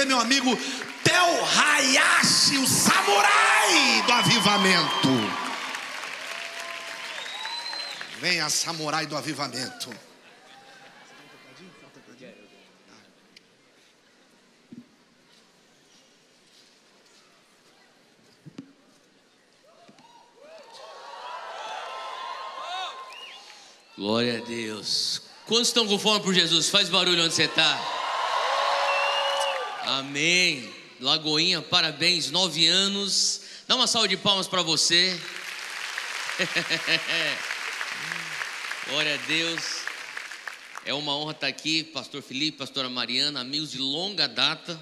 receber meu amigo Tel Hayashi, o samurai do avivamento. Venha, samurai do avivamento. Glória a Deus. Quantos estão com fome por Jesus? Faz barulho onde você está. Amém. Lagoinha, parabéns, nove anos. Dá uma salva de palmas para você. Glória a Deus. É uma honra estar aqui, Pastor Felipe, Pastora Mariana, amigos de longa data.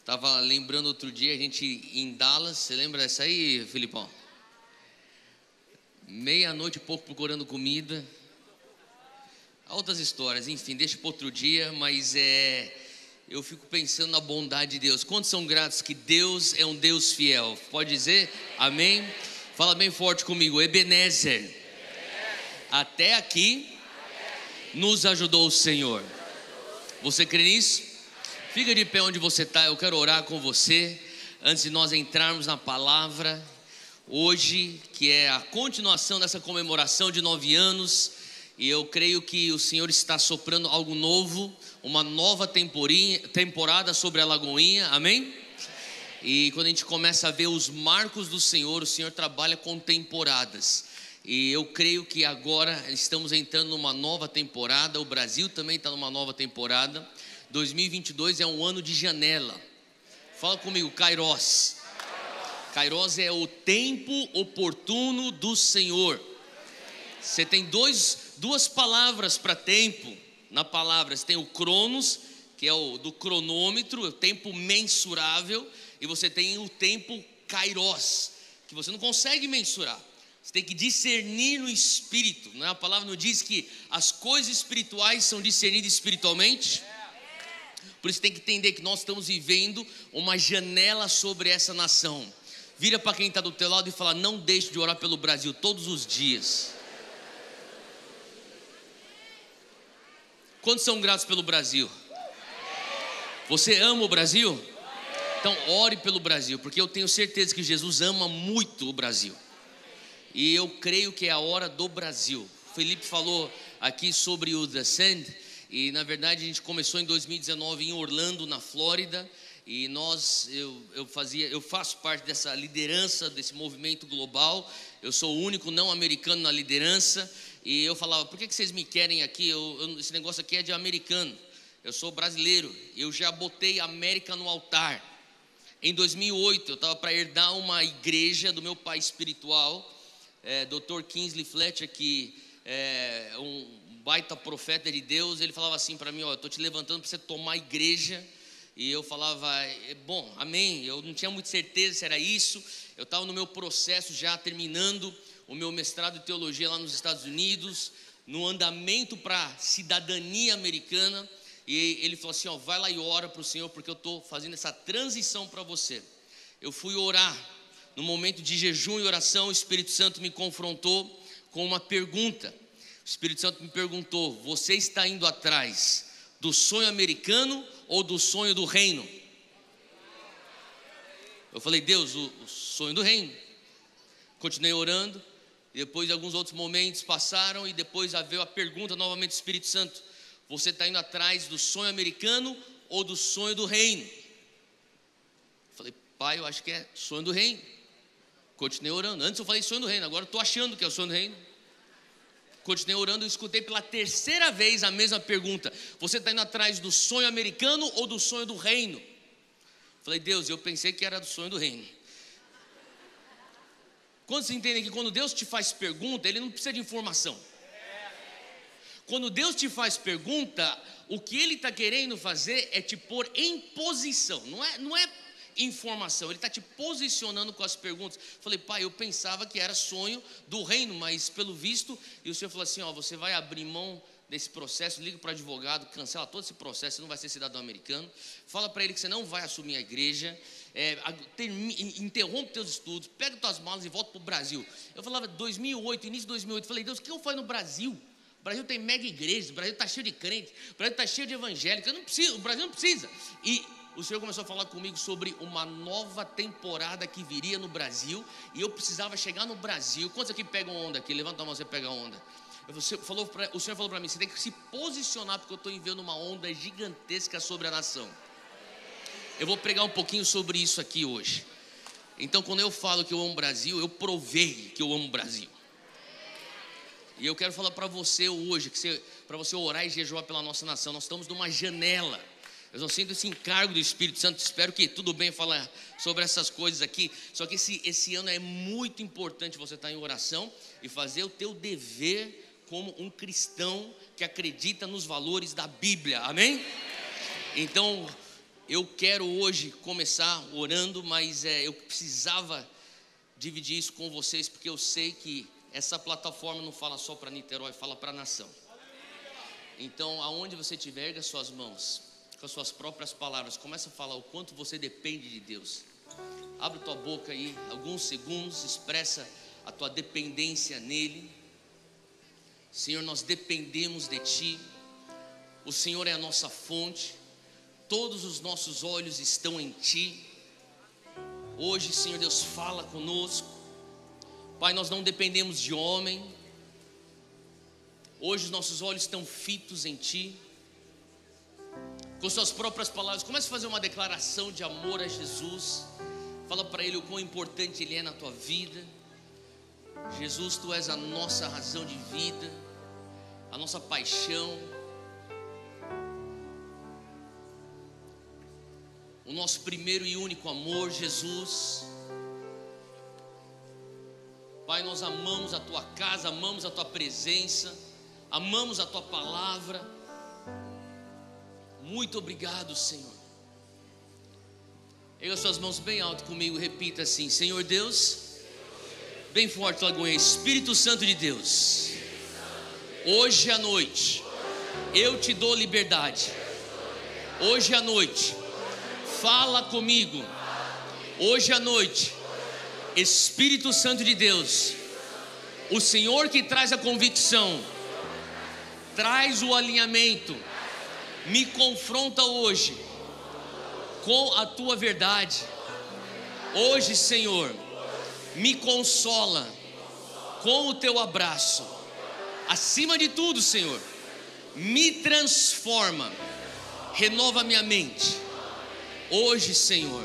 Estava lembrando outro dia, a gente em Dallas, você lembra dessa aí, Filipão? Meia-noite e pouco procurando comida, outras histórias, enfim, deixa para outro dia, mas é. Eu fico pensando na bondade de Deus. Quantos são gratos que Deus é um Deus fiel? Pode dizer? Amém? Fala bem forte comigo. Ebenezer. Até aqui nos ajudou o Senhor. Você crê nisso? Fica de pé onde você está. Eu quero orar com você antes de nós entrarmos na palavra. Hoje, que é a continuação dessa comemoração de nove anos e eu creio que o Senhor está soprando algo novo, uma nova temporada sobre a Lagoinha, amém? E quando a gente começa a ver os marcos do Senhor, o Senhor trabalha com temporadas. E eu creio que agora estamos entrando numa nova temporada, o Brasil também está numa nova temporada. 2022 é um ano de janela. Fala comigo, Kairos. Kairos é o tempo oportuno do Senhor. Você tem dois duas palavras para tempo na palavra. Você tem o cronos, que é o do cronômetro, o tempo mensurável, e você tem o tempo kairos, que você não consegue mensurar. Você tem que discernir no espírito. Não é? A palavra não diz que as coisas espirituais são discernidas espiritualmente? Por isso tem que entender que nós estamos vivendo uma janela sobre essa nação. Vira para quem está do teu lado e fala: não deixe de orar pelo Brasil todos os dias. Quantos são gratos pelo Brasil? Você ama o Brasil? Então ore pelo Brasil, porque eu tenho certeza que Jesus ama muito o Brasil. E eu creio que é a hora do Brasil. O Felipe falou aqui sobre o The Sand, e na verdade a gente começou em 2019 em Orlando, na Flórida, e nós eu, eu fazia eu faço parte dessa liderança desse movimento global. Eu sou o único não americano na liderança e eu falava, por que, que vocês me querem aqui? Eu, eu, esse negócio aqui é de americano. Eu sou brasileiro. Eu já botei América no altar. Em 2008, eu estava para herdar uma igreja do meu pai espiritual, é, Dr. Kingsley Fletcher, que é um baita profeta de Deus. Ele falava assim para mim: Ó, eu estou te levantando para você tomar a igreja. E eu falava, é, bom, amém. Eu não tinha muita certeza se era isso. Eu estava no meu processo já terminando o meu mestrado de teologia lá nos Estados Unidos, no andamento para cidadania americana, e ele falou assim: ó, vai lá e ora para o Senhor, porque eu estou fazendo essa transição para você. Eu fui orar, no momento de jejum e oração, o Espírito Santo me confrontou com uma pergunta. O Espírito Santo me perguntou: Você está indo atrás do sonho americano ou do sonho do reino? Eu falei: Deus, o, o sonho do reino. Continuei orando. Depois alguns outros momentos passaram e depois veio a pergunta novamente do Espírito Santo: Você está indo atrás do sonho americano ou do sonho do reino? Eu falei, pai, eu acho que é sonho do reino. Continuei orando. Antes eu falei sonho do reino, agora estou achando que é o sonho do reino. Continuei orando e escutei pela terceira vez a mesma pergunta: Você está indo atrás do sonho americano ou do sonho do reino? Eu falei, Deus, eu pensei que era do sonho do reino. Quando você entende que quando Deus te faz pergunta, Ele não precisa de informação. Quando Deus te faz pergunta, o que Ele está querendo fazer é te pôr em posição, não é, não é informação, Ele está te posicionando com as perguntas. Falei, pai, eu pensava que era sonho do reino, mas pelo visto, e o Senhor falou assim: ó, você vai abrir mão desse processo, liga para o advogado, cancela todo esse processo, você não vai ser cidadão americano, fala para ele que você não vai assumir a igreja, é, interrompe teus estudos, pega tuas malas e volta para o Brasil. Eu falava 2008, início de 2008, falei, Deus, o que eu faço no Brasil? O Brasil tem mega igrejas, o Brasil está cheio de crentes, o Brasil está cheio de evangélicos, eu não preciso, o Brasil não precisa. E o Senhor começou a falar comigo sobre uma nova temporada que viria no Brasil e eu precisava chegar no Brasil. Quantos aqui pegam onda aqui? Levanta a mão, você pega onda. Você falou pra, o Senhor falou para mim: você tem que se posicionar porque eu estou enviando uma onda gigantesca sobre a nação. Eu vou pregar um pouquinho sobre isso aqui hoje. Então, quando eu falo que eu amo o Brasil, eu provei que eu amo o Brasil. E eu quero falar para você hoje, que para você orar e jejuar pela nossa nação. Nós estamos numa janela. Eu não sinto esse encargo do Espírito Santo. Espero que tudo bem falar sobre essas coisas aqui. Só que esse, esse ano é muito importante você estar em oração e fazer o teu dever como um cristão que acredita nos valores da Bíblia. Amém? Então, eu quero hoje começar orando, mas é, eu precisava dividir isso com vocês porque eu sei que essa plataforma não fala só para Niterói, fala para a nação. Então, aonde você tiver, erga suas mãos, com as suas próprias palavras, começa a falar o quanto você depende de Deus. Abre tua boca aí, alguns segundos, expressa a tua dependência nele. Senhor, nós dependemos de Ti, o Senhor é a nossa fonte, todos os nossos olhos estão em Ti. Hoje, Senhor Deus, fala conosco. Pai, nós não dependemos de homem. Hoje os nossos olhos estão fitos em Ti. Com Suas próprias palavras, comece a fazer uma declaração de amor a Jesus. Fala para Ele o quão importante Ele é na tua vida. Jesus, Tu és a nossa razão de vida a nossa paixão, o nosso primeiro e único amor, Jesus. Pai, nós amamos a tua casa, amamos a tua presença, amamos a tua palavra. Muito obrigado, Senhor. Erga suas mãos bem alto comigo, repita assim: Senhor Deus, bem forte, Lagoinha, Espírito Santo de Deus Hoje à noite, eu te dou liberdade. Hoje à noite, fala comigo. Hoje à noite, Espírito Santo de Deus, o Senhor que traz a convicção, traz o alinhamento, me confronta hoje com a tua verdade. Hoje, Senhor, me consola com o teu abraço acima de tudo, Senhor, me transforma, renova minha mente. Hoje, Senhor,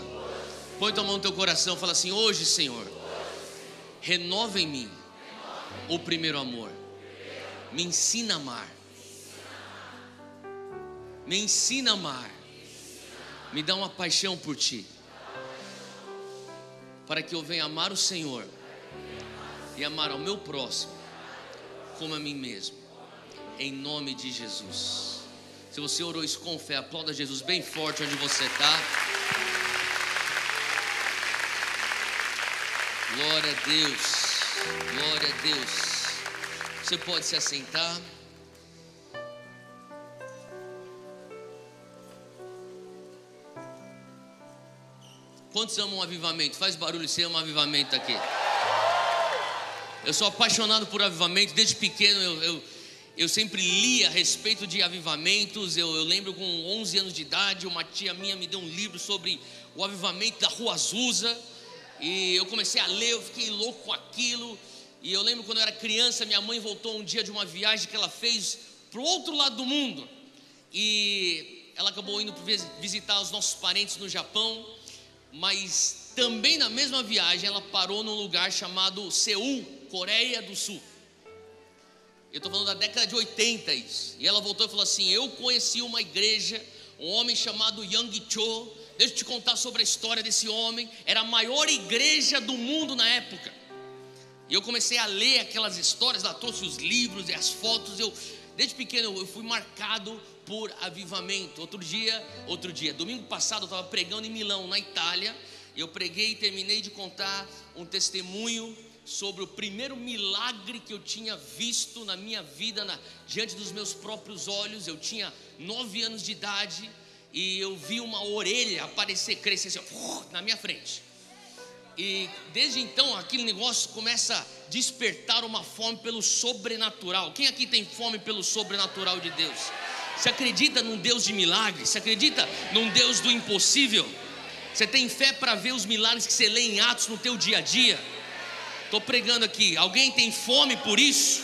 põe tua mão no teu coração, fala assim: Hoje, Senhor, renova em mim o primeiro amor, me ensina a amar, me ensina a amar, me dá uma paixão por Ti, para que eu venha amar o Senhor e amar ao meu próximo como a mim mesmo. Em nome de Jesus. Se você orou isso com fé, aplauda Jesus bem forte onde você está. Glória a Deus. Glória a Deus. Você pode se assentar. Quantos amam um avivamento? Faz barulho, você ama um avivamento aqui. Eu sou apaixonado por avivamento, desde pequeno eu, eu, eu sempre li a respeito de avivamentos. Eu, eu, lembro com 11 anos de idade, uma tia minha me deu um livro sobre o avivamento da Rua Azusa. E eu comecei a ler, eu fiquei louco com aquilo. E eu lembro quando eu era criança, minha mãe voltou um dia de uma viagem que ela fez para o outro lado do mundo. E ela acabou indo visitar os nossos parentes no Japão. Mas também na mesma viagem ela parou num lugar chamado Seul, Coreia do Sul. Eu estou falando da década de 80 isso. E ela voltou e falou assim: Eu conheci uma igreja, um homem chamado Yang Cho. Deixa eu te contar sobre a história desse homem. Era a maior igreja do mundo na época. E eu comecei a ler aquelas histórias, ela trouxe os livros e as fotos. Eu, desde pequeno, eu fui marcado por avivamento. Outro dia, outro dia, domingo passado, eu estava pregando em Milão, na Itália. Eu preguei e terminei de contar um testemunho sobre o primeiro milagre que eu tinha visto na minha vida, na, diante dos meus próprios olhos. Eu tinha nove anos de idade e eu vi uma orelha aparecer, crescer assim, na minha frente. E desde então aquele negócio começa a despertar uma fome pelo sobrenatural. Quem aqui tem fome pelo sobrenatural de Deus? Você acredita num Deus de milagres? Você acredita num Deus do impossível? Você tem fé para ver os milagres que você lê em Atos no teu dia a dia? Estou pregando aqui. Alguém tem fome por isso?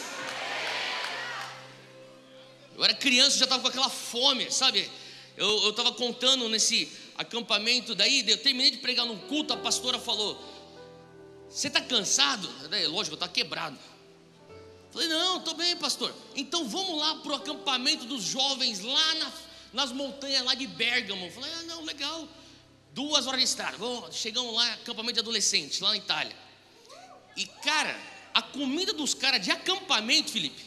Eu era criança, já estava com aquela fome, sabe? Eu estava contando nesse acampamento, daí eu terminei de pregar num culto, a pastora falou: Você está cansado? Daí, lógico, eu estava quebrado. Falei, não, estou bem, pastor. Então vamos lá para o acampamento dos jovens lá na, nas montanhas lá de Bérgamo. Falei, ah, não, legal. Duas horas de estrada. Chegamos lá, acampamento de adolescentes, lá na Itália. E, cara, a comida dos caras de acampamento, Felipe,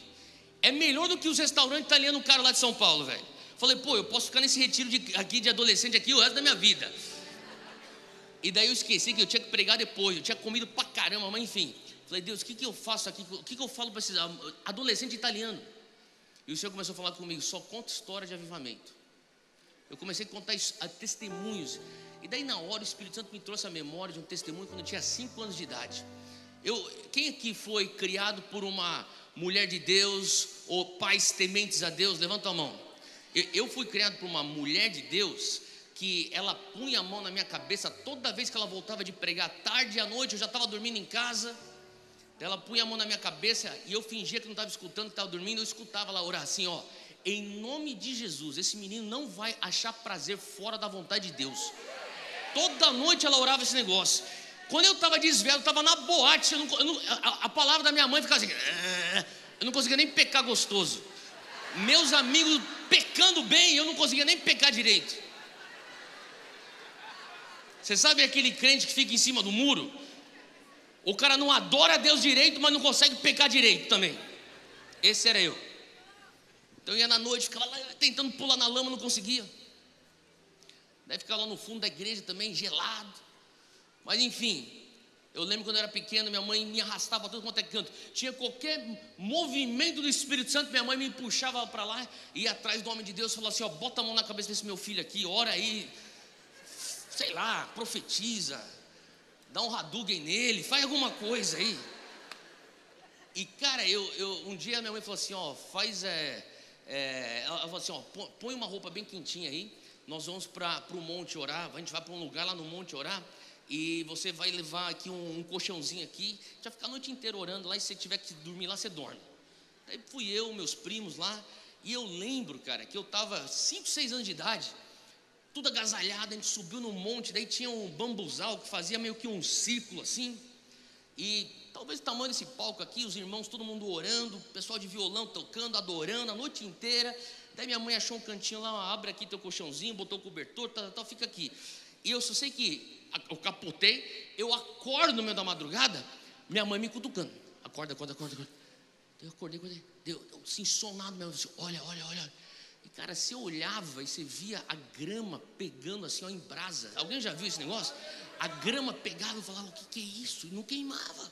é melhor do que os restaurantes italianos caros lá de São Paulo, velho. Falei, pô, eu posso ficar nesse retiro de, aqui de adolescente aqui o resto da minha vida. E daí eu esqueci que eu tinha que pregar depois, eu tinha comido pra caramba, mas enfim. Falei, Deus, o que, que eu faço aqui? O que, que eu falo para esses adolescente italiano? E o Senhor começou a falar comigo, só conta história de avivamento. Eu comecei a contar testemunhos. E daí na hora o Espírito Santo me trouxe a memória de um testemunho quando eu tinha 5 anos de idade. Eu, quem aqui foi criado por uma mulher de Deus ou pais tementes a Deus? Levanta a mão. Eu, eu fui criado por uma mulher de Deus que ela punha a mão na minha cabeça toda vez que ela voltava de pregar, tarde e à noite, eu já estava dormindo em casa. Ela punha a mão na minha cabeça e eu fingia que não estava escutando, que estava dormindo, eu escutava ela orar assim, ó. Em nome de Jesus, esse menino não vai achar prazer fora da vontade de Deus. Toda noite ela orava esse negócio. Quando eu estava desvelado, estava na boate, eu não, eu não, a, a, palavra da minha mãe ficava assim, eu não conseguia nem pecar gostoso. Meus amigos pecando bem, eu não conseguia nem pecar direito. Você sabe aquele crente que fica em cima do muro? O cara não adora Deus direito, mas não consegue pecar direito também. Esse era eu. Então eu ia na noite, ficava lá tentando pular na lama, não conseguia. Deve ficar lá no fundo da igreja também, gelado. Mas enfim, eu lembro quando eu era pequeno, minha mãe me arrastava para todo quanto é canto. Tinha qualquer movimento do Espírito Santo, minha mãe me puxava para lá, ia atrás do homem de Deus falava assim: ó, bota a mão na cabeça desse meu filho aqui, ora aí, sei lá, profetiza, dá um Hadouken nele, faz alguma coisa aí. E cara, eu, eu um dia minha mãe falou assim: ó, faz. É, é, ela falou assim: ó, põe uma roupa bem quentinha aí, nós vamos para o monte orar, a gente vai para um lugar lá no monte orar e você vai levar aqui um, um colchãozinho aqui, já ficar a noite inteira orando lá, e se você tiver que dormir lá, você dorme. Daí fui eu, meus primos lá, e eu lembro, cara, que eu estava 5, 6 anos de idade, tudo agasalhado, a gente subiu no monte, daí tinha um bambuzal que fazia meio que um círculo assim, e talvez o tamanho desse palco aqui, os irmãos, todo mundo orando, o pessoal de violão tocando, adorando a noite inteira. Daí minha mãe achou um cantinho lá, abre aqui teu colchãozinho, botou o cobertor, tal, tal, fica aqui. E eu só sei que eu capotei, eu acordo no meio da madrugada, minha mãe me cutucando. Acorda, acorda, acorda, acorda. Eu acordei, acordei. Deu, deu assim, sonado mesmo. Assim, olha, olha, olha. E cara, você olhava e você via a grama pegando assim, ó, em brasa. Alguém já viu esse negócio? A grama pegava e falava, o que, que é isso? E não queimava.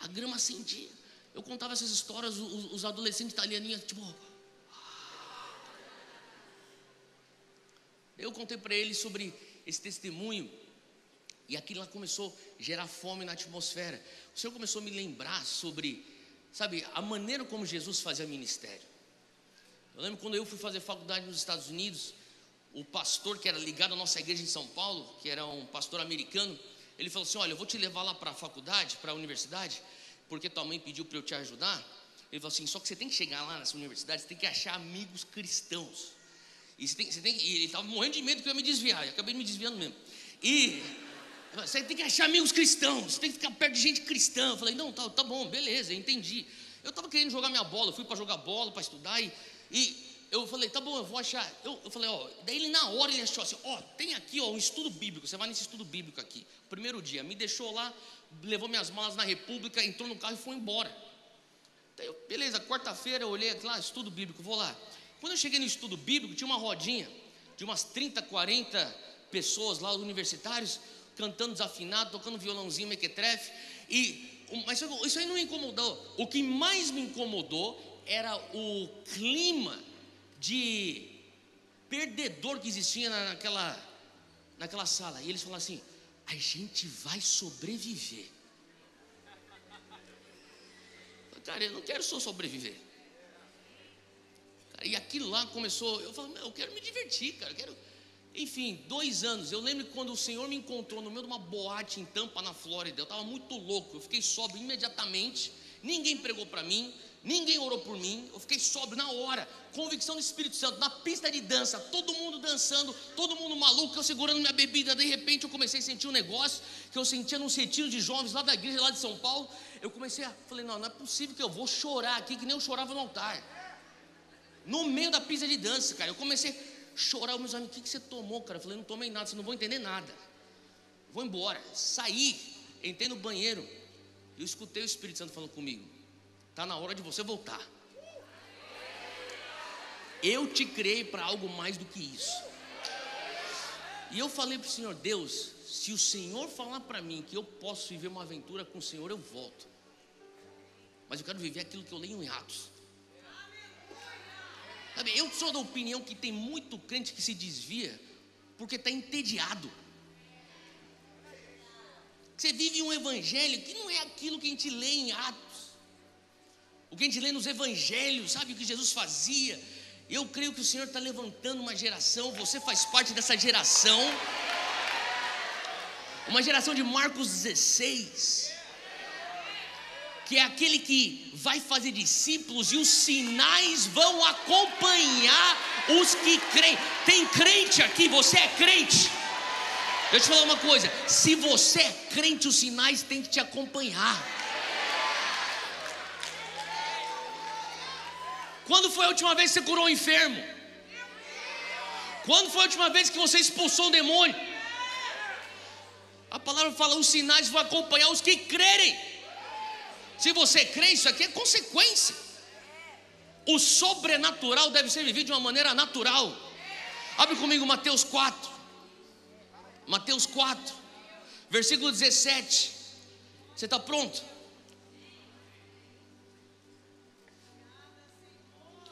A grama acendia. Eu contava essas histórias, os, os adolescentes italianinhos, tipo. Ah. Eu contei para eles sobre esse testemunho e aquilo lá começou a gerar fome na atmosfera. O Senhor começou a me lembrar sobre, sabe, a maneira como Jesus fazia ministério. Eu lembro quando eu fui fazer faculdade nos Estados Unidos, o pastor que era ligado à nossa igreja em São Paulo, que era um pastor americano, ele falou assim: Olha, eu vou te levar lá para a faculdade, para a universidade, porque tua mãe pediu para eu te ajudar. Ele falou assim: Só que você tem que chegar lá nessa universidade, você tem que achar amigos cristãos. E você tem, você tem, e ele estava morrendo de medo que eu ia me desviar, e acabei me desviando mesmo. E você tem que achar amigos cristãos, você tem que ficar perto de gente cristã. Eu falei, não, tá, tá bom, beleza, entendi. Eu estava querendo jogar minha bola, eu fui para jogar bola, para estudar, e, e, eu falei, tá bom, eu vou achar. Eu, eu falei, ó, daí ele na hora ele achou assim, ó, tem aqui ó, um estudo bíblico, você vai nesse estudo bíblico aqui. Primeiro dia, me deixou lá, levou minhas malas na República, entrou no carro e foi embora. Eu, beleza, quarta-feira eu olhei lá, estudo bíblico, vou lá. Quando eu cheguei no estudo bíblico, tinha uma rodinha de umas 30, 40 pessoas lá, universitários, cantando desafinado, tocando violãozinho, mequetrefe. E, mas isso aí não me incomodou. O que mais me incomodou era o clima de perdedor que existia naquela, naquela sala. E eles falaram assim: a gente vai sobreviver. Cara, eu não quero só sobreviver. E aquilo lá começou, eu falei, eu quero me divertir, cara, eu quero. Enfim, dois anos. Eu lembro quando o Senhor me encontrou no meio de uma boate em Tampa, na Flórida, eu estava muito louco. Eu fiquei sóbrio imediatamente. Ninguém pregou para mim, ninguém orou por mim. Eu fiquei sóbrio na hora. Convicção do Espírito Santo, na pista de dança, todo mundo dançando, todo mundo maluco. Eu segurando minha bebida. De repente eu comecei a sentir um negócio que eu sentia num retiro de jovens lá da igreja, lá de São Paulo. Eu comecei a. Falei, não, não é possível que eu vou chorar aqui, que nem eu chorava no altar. No meio da pista de dança, cara. Eu comecei chorar. Meus amigos, o que, que você tomou, cara? Eu falei, não tomei nada, você não vou entender nada. Vou embora. Saí, entrei no banheiro. Eu escutei o Espírito Santo falando comigo. Está na hora de você voltar. Eu te criei para algo mais do que isso. E eu falei para o Senhor, Deus, se o Senhor falar para mim que eu posso viver uma aventura com o Senhor, eu volto. Mas eu quero viver aquilo que eu leio em Atos. Eu sou da opinião que tem muito crente que se desvia porque está entediado. Você vive um evangelho que não é aquilo que a gente lê em Atos. O que a gente lê nos evangelhos, sabe o que Jesus fazia? Eu creio que o Senhor está levantando uma geração, você faz parte dessa geração. Uma geração de Marcos 16 que é aquele que vai fazer discípulos e os sinais vão acompanhar os que creem. Tem crente aqui, você é crente. Deixa eu te falar uma coisa: se você é crente, os sinais têm que te acompanhar. Quando foi a última vez que você curou um enfermo? Quando foi a última vez que você expulsou um demônio? A palavra fala: os sinais vão acompanhar os que crerem. Se você crê, isso aqui é consequência. O sobrenatural deve ser vivido de uma maneira natural. Abre comigo Mateus 4. Mateus 4, versículo 17. Você está pronto?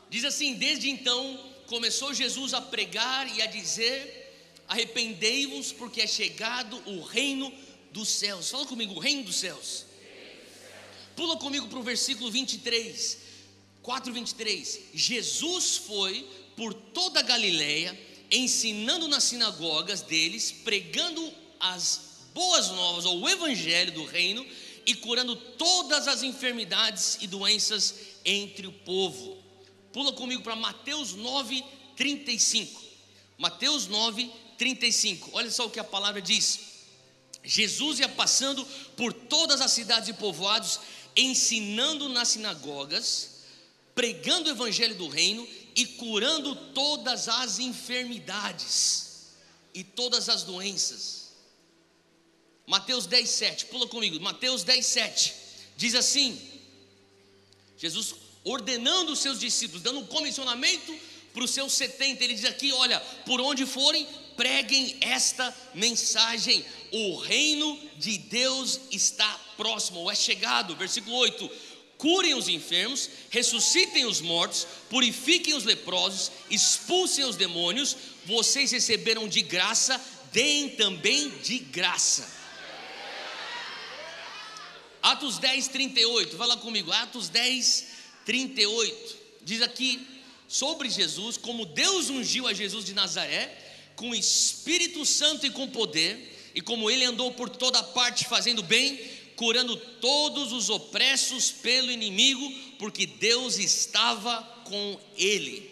Diz assim: Desde então começou Jesus a pregar e a dizer: Arrependei-vos, porque é chegado o reino dos céus. Fala comigo, o reino dos céus. Pula comigo para o versículo 23, 4, 23. Jesus foi por toda a Galileia, ensinando nas sinagogas deles, pregando as boas novas, ou o evangelho do reino, e curando todas as enfermidades e doenças entre o povo. Pula comigo para Mateus 9, 35. Mateus 9, 35. Olha só o que a palavra diz. Jesus ia passando por todas as cidades e povoados, ensinando nas sinagogas, pregando o evangelho do reino e curando todas as enfermidades e todas as doenças. Mateus 10, 7, pula comigo, Mateus 10, 7, diz assim: Jesus ordenando os seus discípulos, dando um comissionamento para os seus 70, ele diz aqui: olha, por onde forem, preguem esta mensagem: o reino de Deus está próximo, ou é chegado. Versículo 8: curem os enfermos, ressuscitem os mortos, purifiquem os leprosos, expulsem os demônios. Vocês receberam de graça, deem também de graça. Atos 10, 38, vai lá comigo, Atos 10, 38, diz aqui sobre Jesus, como Deus ungiu a Jesus de Nazaré, com Espírito Santo e com poder, e como ele andou por toda parte fazendo bem, curando todos os opressos pelo inimigo, porque Deus estava com ele.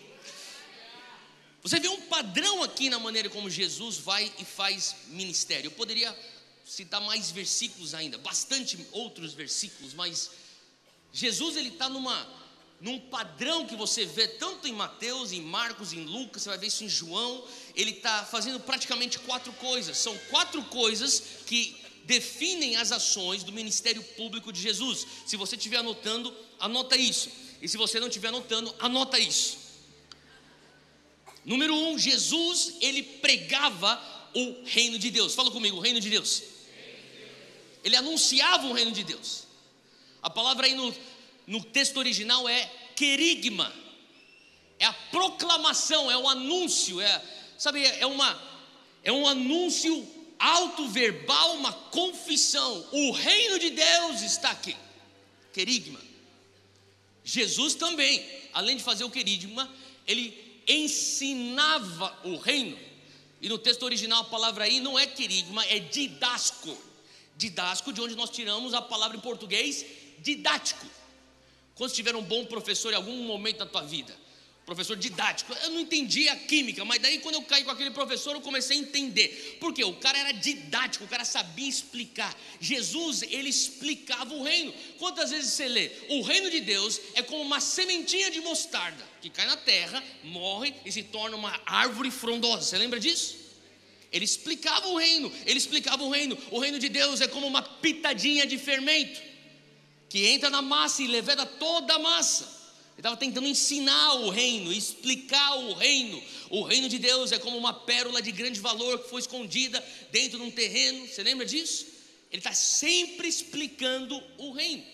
Você vê um padrão aqui na maneira como Jesus vai e faz ministério. Eu poderia citar mais versículos ainda, bastante outros versículos, mas Jesus ele está numa num padrão que você vê tanto em Mateus, em Marcos, em Lucas, você vai ver isso em João. Ele está fazendo praticamente quatro coisas. São quatro coisas que definem as ações do ministério público de Jesus. Se você estiver anotando, anota isso. E se você não estiver anotando, anota isso. Número um, Jesus, ele pregava o reino de Deus. Fala comigo, o reino de Deus. Ele anunciava o reino de Deus. A palavra aí no no texto original é querigma, é a proclamação, é o anúncio, é, sabe, é uma, é um anúncio alto verbal, uma confissão. O reino de Deus está aqui. Querigma. Jesus também, além de fazer o querigma, ele ensinava o reino. E no texto original a palavra aí não é querigma, é didasco. Didasco, de onde nós tiramos a palavra em português didático. Quando tiver um bom professor em algum momento da tua vida, professor didático. Eu não entendi a química, mas daí quando eu caí com aquele professor, eu comecei a entender. Porque o cara era didático, o cara sabia explicar. Jesus, ele explicava o reino. Quantas vezes você lê? O reino de Deus é como uma sementinha de mostarda que cai na terra, morre e se torna uma árvore frondosa. Você lembra disso? Ele explicava o reino, ele explicava o reino. O reino de Deus é como uma pitadinha de fermento que entra na massa e leveda toda a massa. Ele estava tentando ensinar o reino, explicar o reino. O reino de Deus é como uma pérola de grande valor que foi escondida dentro de um terreno. Você lembra disso? Ele está sempre explicando o reino.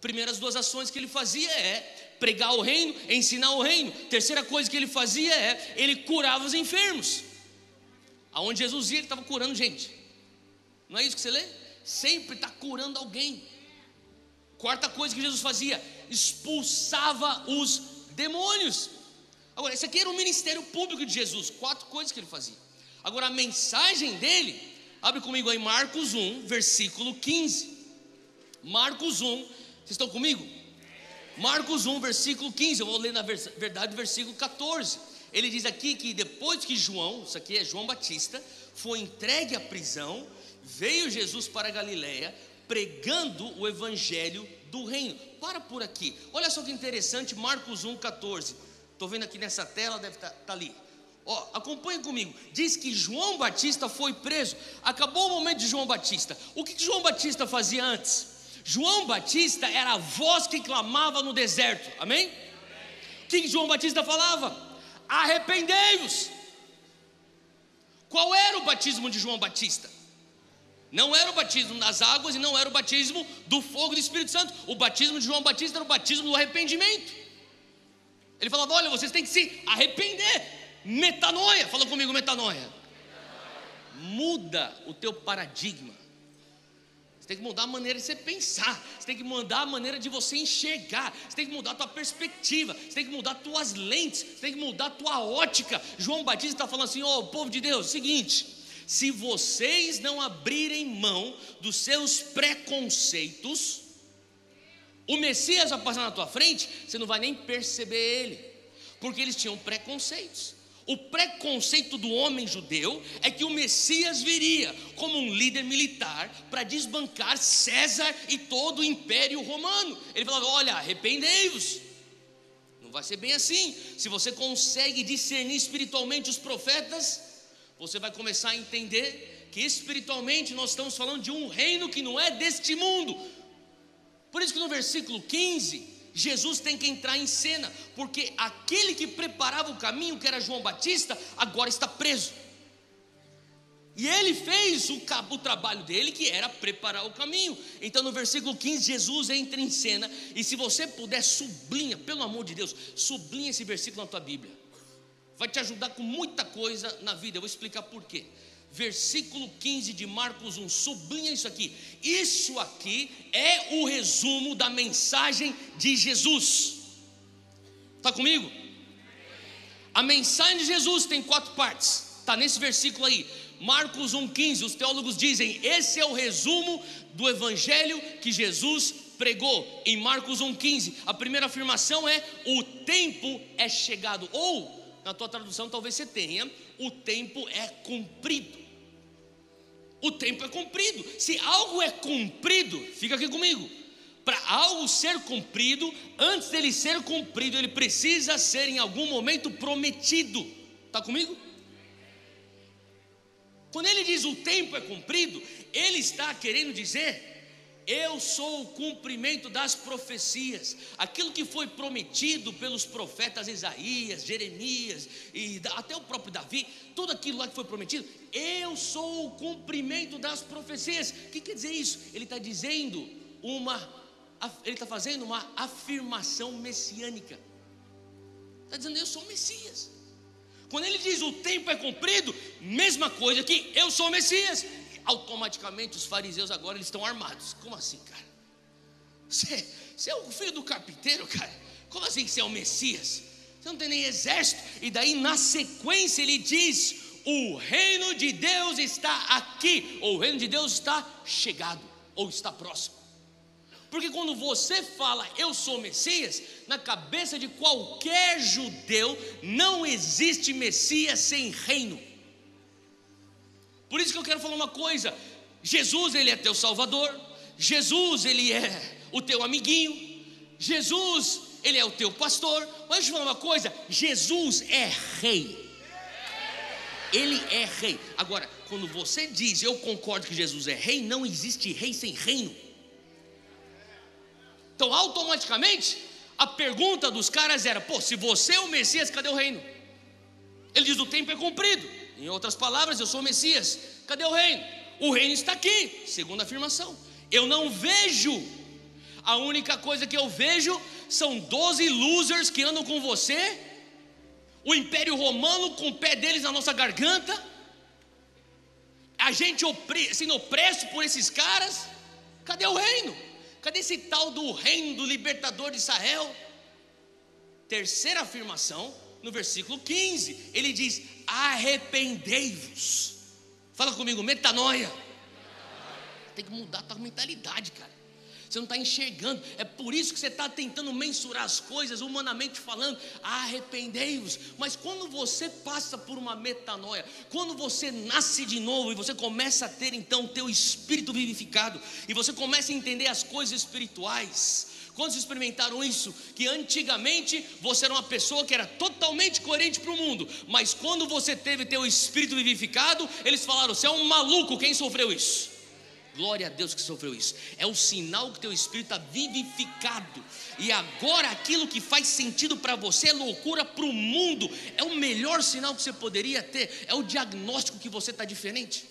Primeiras duas ações que ele fazia é pregar o reino, ensinar o reino. Terceira coisa que ele fazia é ele curava os enfermos. Aonde Jesus ia, ele estava curando gente. Não é isso que você lê? Sempre está curando alguém. Quarta coisa que Jesus fazia, expulsava os demônios. Agora, esse aqui era o ministério público de Jesus, quatro coisas que ele fazia. Agora, a mensagem dele, abre comigo aí Marcos 1, versículo 15. Marcos 1, vocês estão comigo? Marcos 1, versículo 15, eu vou ler na verdade o versículo 14. Ele diz aqui que depois que João, isso aqui é João Batista, foi entregue à prisão, veio Jesus para Galiléia, pregando o evangelho do reino. Para por aqui. Olha só que interessante, Marcos 1,14. Estou vendo aqui nessa tela, deve estar tá, tá ali. Ó, acompanhe comigo. Diz que João Batista foi preso. Acabou o momento de João Batista. O que, que João Batista fazia antes? João Batista era a voz que clamava no deserto. Amém? O que, que João Batista falava? Arrependei-vos. Qual era o batismo de João Batista? Não era o batismo das águas e não era o batismo do fogo do Espírito Santo. O batismo de João Batista era o batismo do arrependimento. Ele falava: Olha, vocês têm que se arrepender. Metanoia, fala comigo, metanoia. Muda o teu paradigma. Você tem que mudar a maneira de você pensar. Você tem que mudar a maneira de você enxergar. Você tem que mudar a tua perspectiva. Você tem que mudar tuas lentes. Você tem que mudar a tua ótica. João Batista está falando assim: Ó, oh, povo de Deus, seguinte se vocês não abrirem mão dos seus preconceitos, o Messias vai passar na tua frente, você não vai nem perceber ele, porque eles tinham preconceitos. O preconceito do homem judeu é que o Messias viria como um líder militar para desbancar César e todo o império romano. Ele falava: Olha, arrependei-vos. Não vai ser bem assim. Se você consegue discernir espiritualmente os profetas, você vai começar a entender que espiritualmente nós estamos falando de um reino que não é deste mundo. Por isso que no versículo 15, Jesus tem que entrar em cena, porque aquele que preparava o caminho, que era João Batista, agora está preso. E ele fez o, o, trabalho dele, que era preparar o caminho. Então, no versículo 15, Jesus entra em cena. E se você puder, sublinha, pelo amor de Deus, sublinha esse versículo na tua Bíblia vai te ajudar com muita coisa na vida. Eu vou explicar por quê. Versículo 15 de Marcos 1, sublinha isso aqui. Isso aqui é o resumo da mensagem de Jesus. Está comigo? A mensagem de Jesus tem quatro partes. Está nesse versículo aí. Marcos 1,15, os teólogos dizem: esse é o resumo do evangelho que Jesus pregou. Em Marcos 1,15, a primeira afirmação é: o tempo é chegado. Ou na tua tradução talvez você tenha, o tempo é cumprido. O tempo é cumprido. Se algo é cumprido, fica aqui comigo. Para algo ser cumprido, antes dele ser cumprido, ele precisa ser em algum momento prometido. Está comigo? Quando ele diz o tempo é cumprido, ele está querendo dizer eu sou o cumprimento das profecias. Aquilo que foi prometido pelos profetas Isaías, Jeremias e até o próprio Davi, tudo aquilo lá que foi prometido, eu sou o cumprimento das profecias. O que quer dizer isso? Ele está dizendo uma, ele está fazendo uma afirmação messiânica. Está dizendo, eu sou o Messias. Quando ele diz o tempo é cumprido, mesma coisa que eu sou o Messias automaticamente os fariseus agora eles estão armados. Como assim, cara? Você, você é o filho do carpinteiro, cara? Como assim você é o Messias? Você não tem nem exército. E daí, na sequência, ele diz: O reino de Deus está aqui, ou o reino de Deus está chegado, ou está próximo. Porque quando você fala eu sou Messias, na cabeça de qualquer judeu não existe Messias sem reino. Por isso que eu quero falar uma coisa: Jesus, ele é teu salvador, Jesus, ele é o teu amiguinho, Jesus, ele é o teu pastor. Mas deixa eu falar uma coisa: Jesus é rei. Ele é rei. Agora, quando você diz eu concordo que Jesus é rei, não existe rei sem reino. Então, automaticamente, a pergunta dos caras era: pô, se você é o Messias, cadê o reino? Ele diz: o tempo é cumprido. Em outras palavras, eu sou o Messias, cadê o reino? O reino está aqui, segunda afirmação. Eu não vejo, a única coisa que eu vejo são 12 losers que andam com você, o Império Romano com o pé deles na nossa garganta, a gente sendo opresso por esses caras, cadê o reino? Cadê esse tal do reino do libertador de Israel? Terceira afirmação, no versículo 15, ele diz: arrependei-vos. Fala comigo, metanoia. Tem que mudar a tua mentalidade, cara você não está enxergando. É por isso que você está tentando mensurar as coisas, humanamente falando. Arrependei-vos. Mas quando você passa por uma metanoia, quando você nasce de novo e você começa a ter então o teu espírito vivificado, e você começa a entender as coisas espirituais. Quantos experimentaram isso? Que antigamente você era uma pessoa que era totalmente coerente para o mundo, mas quando você teve teu espírito vivificado, eles falaram: você é um maluco, quem sofreu isso? Glória a Deus que sofreu isso. É o sinal que teu espírito está vivificado. E agora aquilo que faz sentido para você é loucura para o mundo. É o melhor sinal que você poderia ter. É o diagnóstico que você está diferente.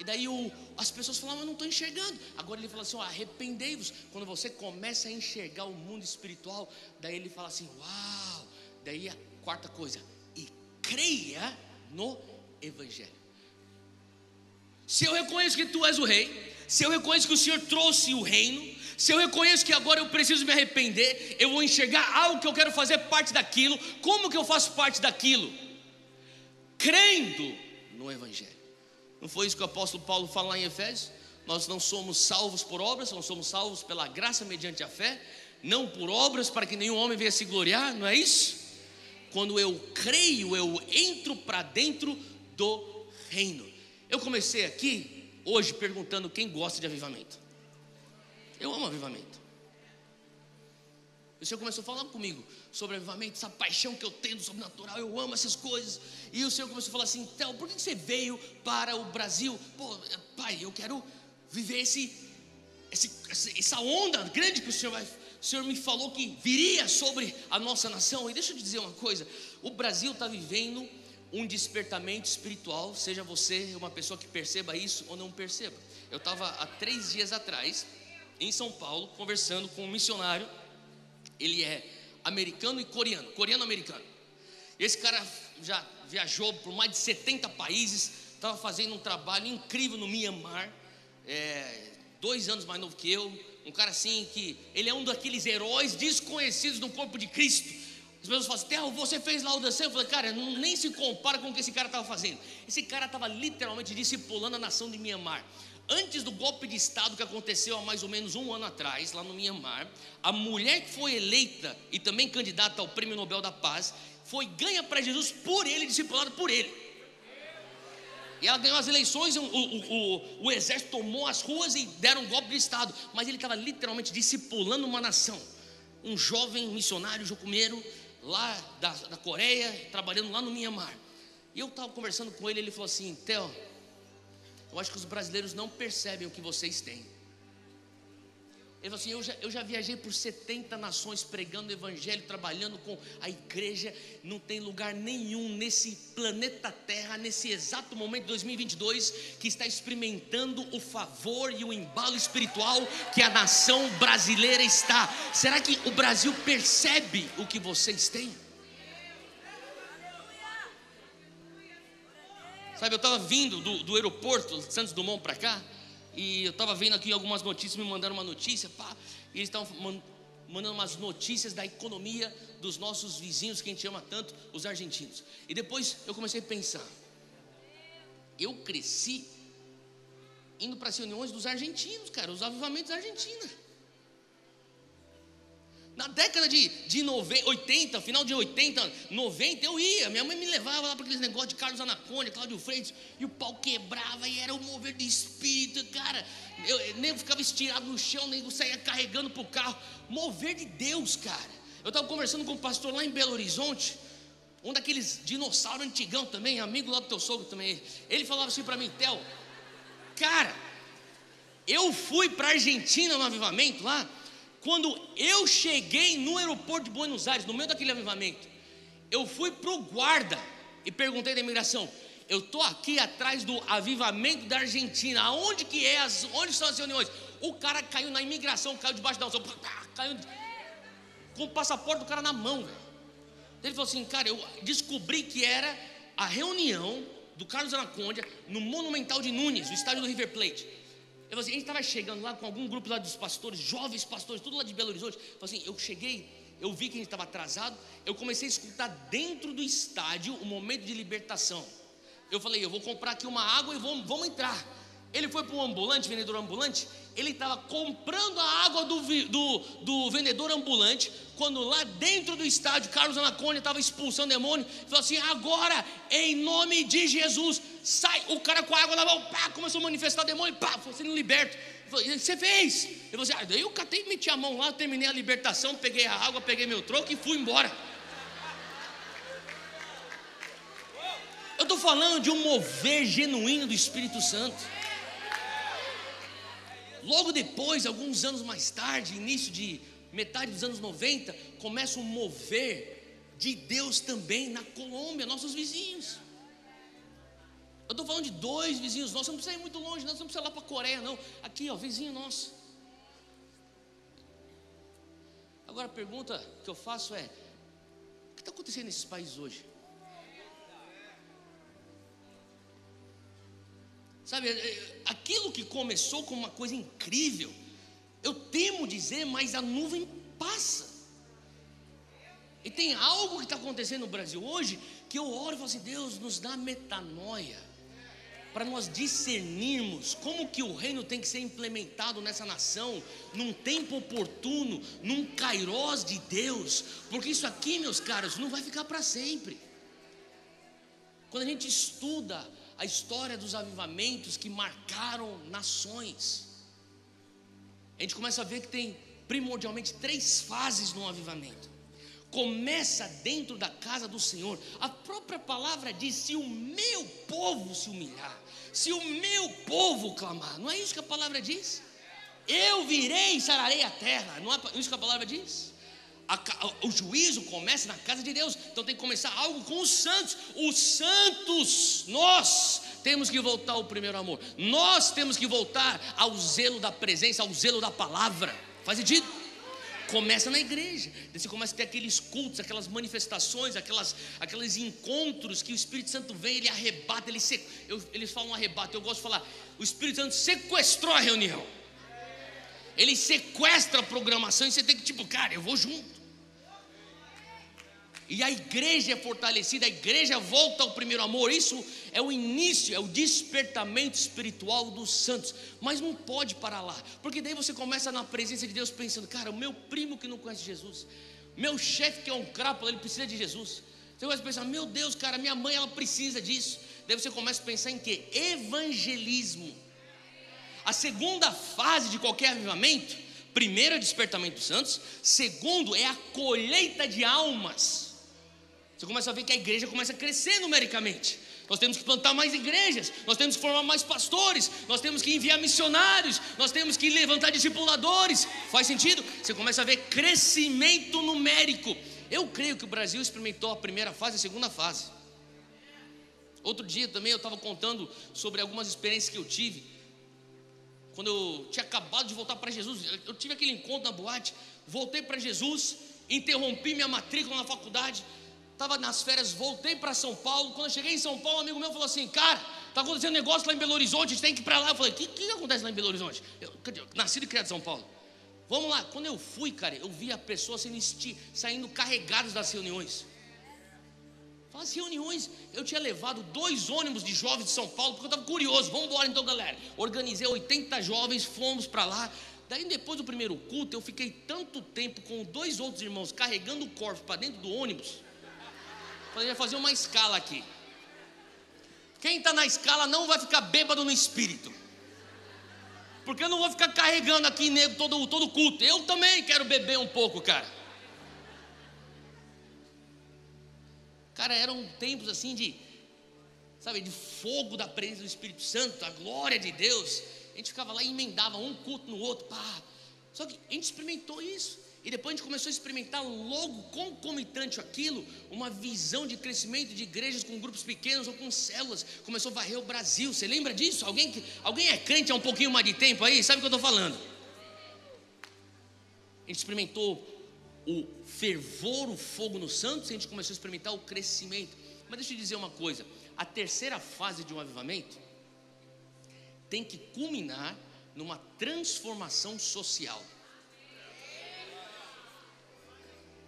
E daí o, as pessoas falam, mas não estou enxergando. Agora ele fala assim: arrependei-vos. Quando você começa a enxergar o mundo espiritual, daí ele fala assim: uau. Daí a quarta coisa, e creia no Evangelho. Se eu reconheço que tu és o rei, se eu reconheço que o Senhor trouxe o reino, se eu reconheço que agora eu preciso me arrepender, eu vou enxergar algo que eu quero fazer parte daquilo, como que eu faço parte daquilo? Crendo no Evangelho. Não foi isso que o apóstolo Paulo fala lá em Efésios? Nós não somos salvos por obras, nós somos salvos pela graça mediante a fé, não por obras para que nenhum homem venha se gloriar, não é isso? Quando eu creio, eu entro para dentro do reino. Eu comecei aqui hoje perguntando quem gosta de avivamento. Eu amo avivamento. O Senhor começou a falar comigo sobre avivamento, essa paixão que eu tenho do sobrenatural, eu amo essas coisas. E o Senhor começou a falar assim: então, por que você veio para o Brasil? Pô, pai, eu quero viver esse, esse, essa onda grande que o Senhor vai. O Senhor me falou que viria sobre a nossa nação. E deixa eu te dizer uma coisa: o Brasil está vivendo um despertamento espiritual, seja você uma pessoa que perceba isso ou não perceba. Eu estava há três dias atrás em São Paulo conversando com um missionário, ele é americano e coreano, coreano-americano. Esse cara já viajou por mais de 70 países, estava fazendo um trabalho incrível no Myanmar, é, dois anos mais novo que eu, um cara assim que ele é um daqueles heróis desconhecidos no corpo de Cristo as pessoas falam assim, Theo, você fez lá o descer? Eu falei, cara, nem se compara com o que esse cara estava fazendo. Esse cara estava literalmente discipulando a nação de Mianmar. Antes do golpe de Estado que aconteceu há mais ou menos um ano atrás, lá no Mianmar, a mulher que foi eleita e também candidata ao Prêmio Nobel da Paz, foi ganha para Jesus por ele, discipulada por ele. E ela ganhou as eleições, o, o, o, o exército tomou as ruas e deram um golpe de Estado. Mas ele estava literalmente discipulando uma nação. Um jovem missionário jocumeiro lá da, da Coreia, trabalhando lá no Mianmar. E eu estava conversando com ele, ele falou assim: Theo, eu acho que os brasileiros não percebem o que vocês têm. Ele falou assim: eu já, eu já viajei por 70 nações pregando o Evangelho, trabalhando com a igreja. Não tem lugar nenhum nesse planeta Terra, nesse exato momento de 2022, que está experimentando o favor e o embalo espiritual que a nação brasileira está. Será que o Brasil percebe o que vocês têm? Sabe, eu estava vindo do, do aeroporto Santos Dumont para cá. E eu estava vendo aqui algumas notícias, me mandaram uma notícia, pá, e eles estavam mandando umas notícias da economia dos nossos vizinhos que a gente ama tanto, os argentinos. E depois eu comecei a pensar. Eu cresci indo para as reuniões dos argentinos, cara, os avivamentos da Argentina. Na década de, de 90, 80, final de 80, 90, eu ia. Minha mãe me levava lá para aqueles negócios de Carlos Anaconda, Cláudio Freitas, e o pau quebrava, e era o mover de espírito, cara. Eu, nem ficava estirado no chão, nem saía carregando para o carro. Mover de Deus, cara. Eu estava conversando com um pastor lá em Belo Horizonte, um daqueles dinossauros antigão também, amigo lá do teu sogro também. Ele falava assim para mim, Theo, cara, eu fui para Argentina no avivamento lá quando eu cheguei no aeroporto de Buenos Aires, no meio daquele avivamento, eu fui para o guarda e perguntei da imigração: eu estou aqui atrás do avivamento da Argentina, aonde que é, as, onde estão as reuniões? O cara caiu na imigração, caiu debaixo da alça, caiu com o passaporte do cara na mão. Ele falou assim, cara, eu descobri que era a reunião do Carlos Anaconda no Monumental de Nunes, no estádio do River Plate. Eu assim, a gente estava chegando lá com algum grupo lá dos pastores, jovens pastores, tudo lá de Belo Horizonte. Eu assim, eu cheguei, eu vi que a gente estava atrasado, eu comecei a escutar dentro do estádio o momento de libertação. Eu falei, eu vou comprar aqui uma água e vamos, vamos entrar. Ele foi para um ambulante, vendedor ambulante, ele estava comprando a água do, do, do, vendedor ambulante, quando lá dentro do estádio, Carlos Anacone estava expulsando demônio, falou assim: agora, em nome de Jesus, sai. O cara com a água na mão, pá, começou a manifestar demônio, pá, foi sendo liberto. Você fez? Eu falei assim, ah, daí eu catei, meti a mão lá, terminei a libertação, peguei a água, peguei meu troco e fui embora. Eu estou falando de um mover genuíno do Espírito Santo. Logo depois, alguns anos mais tarde, início de metade dos anos 90, começa um mover de Deus também na Colômbia, nossos vizinhos. Eu estou falando de dois vizinhos nossos, não precisa ir muito longe, não, não precisa ir lá para a Coreia, não. Aqui, ó, vizinho nosso. Agora a pergunta que eu faço é: o que está acontecendo nesses países hoje? Sabe, é, é, aquilo que começou como uma coisa incrível, eu temo dizer, mas a nuvem passa. E tem algo que está acontecendo no Brasil hoje que eu oro e falo assim: Deus nos dá metanoia para nós discernirmos como que o reino tem que ser implementado nessa nação, num tempo oportuno, num kairós de Deus, porque isso aqui, meus caros, não vai ficar para sempre. Quando a gente estuda a história dos avivamentos que marcaram nações. A gente começa a ver que tem primordialmente três fases no avivamento. Começa dentro da casa do Senhor. A própria palavra diz: se o meu povo se humilhar, se o meu povo clamar, não é isso que a palavra diz? Eu virei e sararei a terra, não é isso que a palavra diz? O juízo começa na casa de Deus, então tem que começar algo com os santos. Os santos, nós temos que voltar ao primeiro amor, nós temos que voltar ao zelo da presença, ao zelo da palavra. Faz sentido? Começa na igreja, você começa a ter aqueles cultos, aquelas manifestações, aquelas, aqueles encontros que o Espírito Santo vem, ele arrebata, ele se, eu, eles falam arrebata, eu gosto de falar, o Espírito Santo sequestrou a reunião. Ele sequestra a programação e você tem que, tipo, cara, eu vou junto. E a igreja é fortalecida, a igreja volta ao primeiro amor. Isso é o início, é o despertamento espiritual dos santos. Mas não pode parar lá, porque daí você começa na presença de Deus pensando: cara, o meu primo que não conhece Jesus, meu chefe que é um crápula, ele precisa de Jesus. Você começa a pensar: meu Deus, cara, minha mãe ela precisa disso. Daí você começa a pensar em que? Evangelismo. A segunda fase de qualquer avivamento, primeiro é despertamento dos santos, segundo é a colheita de almas. Você começa a ver que a igreja começa a crescer numericamente. Nós temos que plantar mais igrejas, nós temos que formar mais pastores, nós temos que enviar missionários, nós temos que levantar discipuladores. Faz sentido? Você começa a ver crescimento numérico. Eu creio que o Brasil experimentou a primeira fase e a segunda fase. Outro dia também eu estava contando sobre algumas experiências que eu tive. Quando eu tinha acabado de voltar para Jesus, eu tive aquele encontro na boate, voltei para Jesus, interrompi minha matrícula na faculdade, estava nas férias, voltei para São Paulo. Quando eu cheguei em São Paulo, um amigo meu falou assim: Cara, está acontecendo um negócio lá em Belo Horizonte, a gente tem que ir para lá. Eu falei: O que, que acontece lá em Belo Horizonte? Eu, nascido e criado em São Paulo. Vamos lá, quando eu fui, cara, eu vi a pessoa sendo saindo carregados das reuniões. As reuniões, eu tinha levado dois ônibus de jovens de São Paulo, porque eu estava curioso. Vamos embora então, galera. Organizei 80 jovens, fomos para lá. Daí, depois do primeiro culto, eu fiquei tanto tempo com dois outros irmãos carregando o corpo para dentro do ônibus. Falei, fazer uma escala aqui. Quem está na escala não vai ficar bêbado no espírito. Porque eu não vou ficar carregando aqui nego todo, todo culto. Eu também quero beber um pouco, cara. Cara, eram tempos assim de, sabe, de fogo da presença do Espírito Santo, a glória de Deus. A gente ficava lá e emendava um culto no outro, pá. Só que a gente experimentou isso. E depois a gente começou a experimentar logo concomitante aquilo, uma visão de crescimento de igrejas com grupos pequenos ou com células. Começou a varrer o Brasil. Você lembra disso? Alguém, alguém é crente há um pouquinho mais de tempo aí? Sabe o que eu estou falando? A gente experimentou o fervor, o fogo no Santos, e a gente começou a experimentar o crescimento. Mas deixa eu dizer uma coisa: a terceira fase de um avivamento tem que culminar numa transformação social.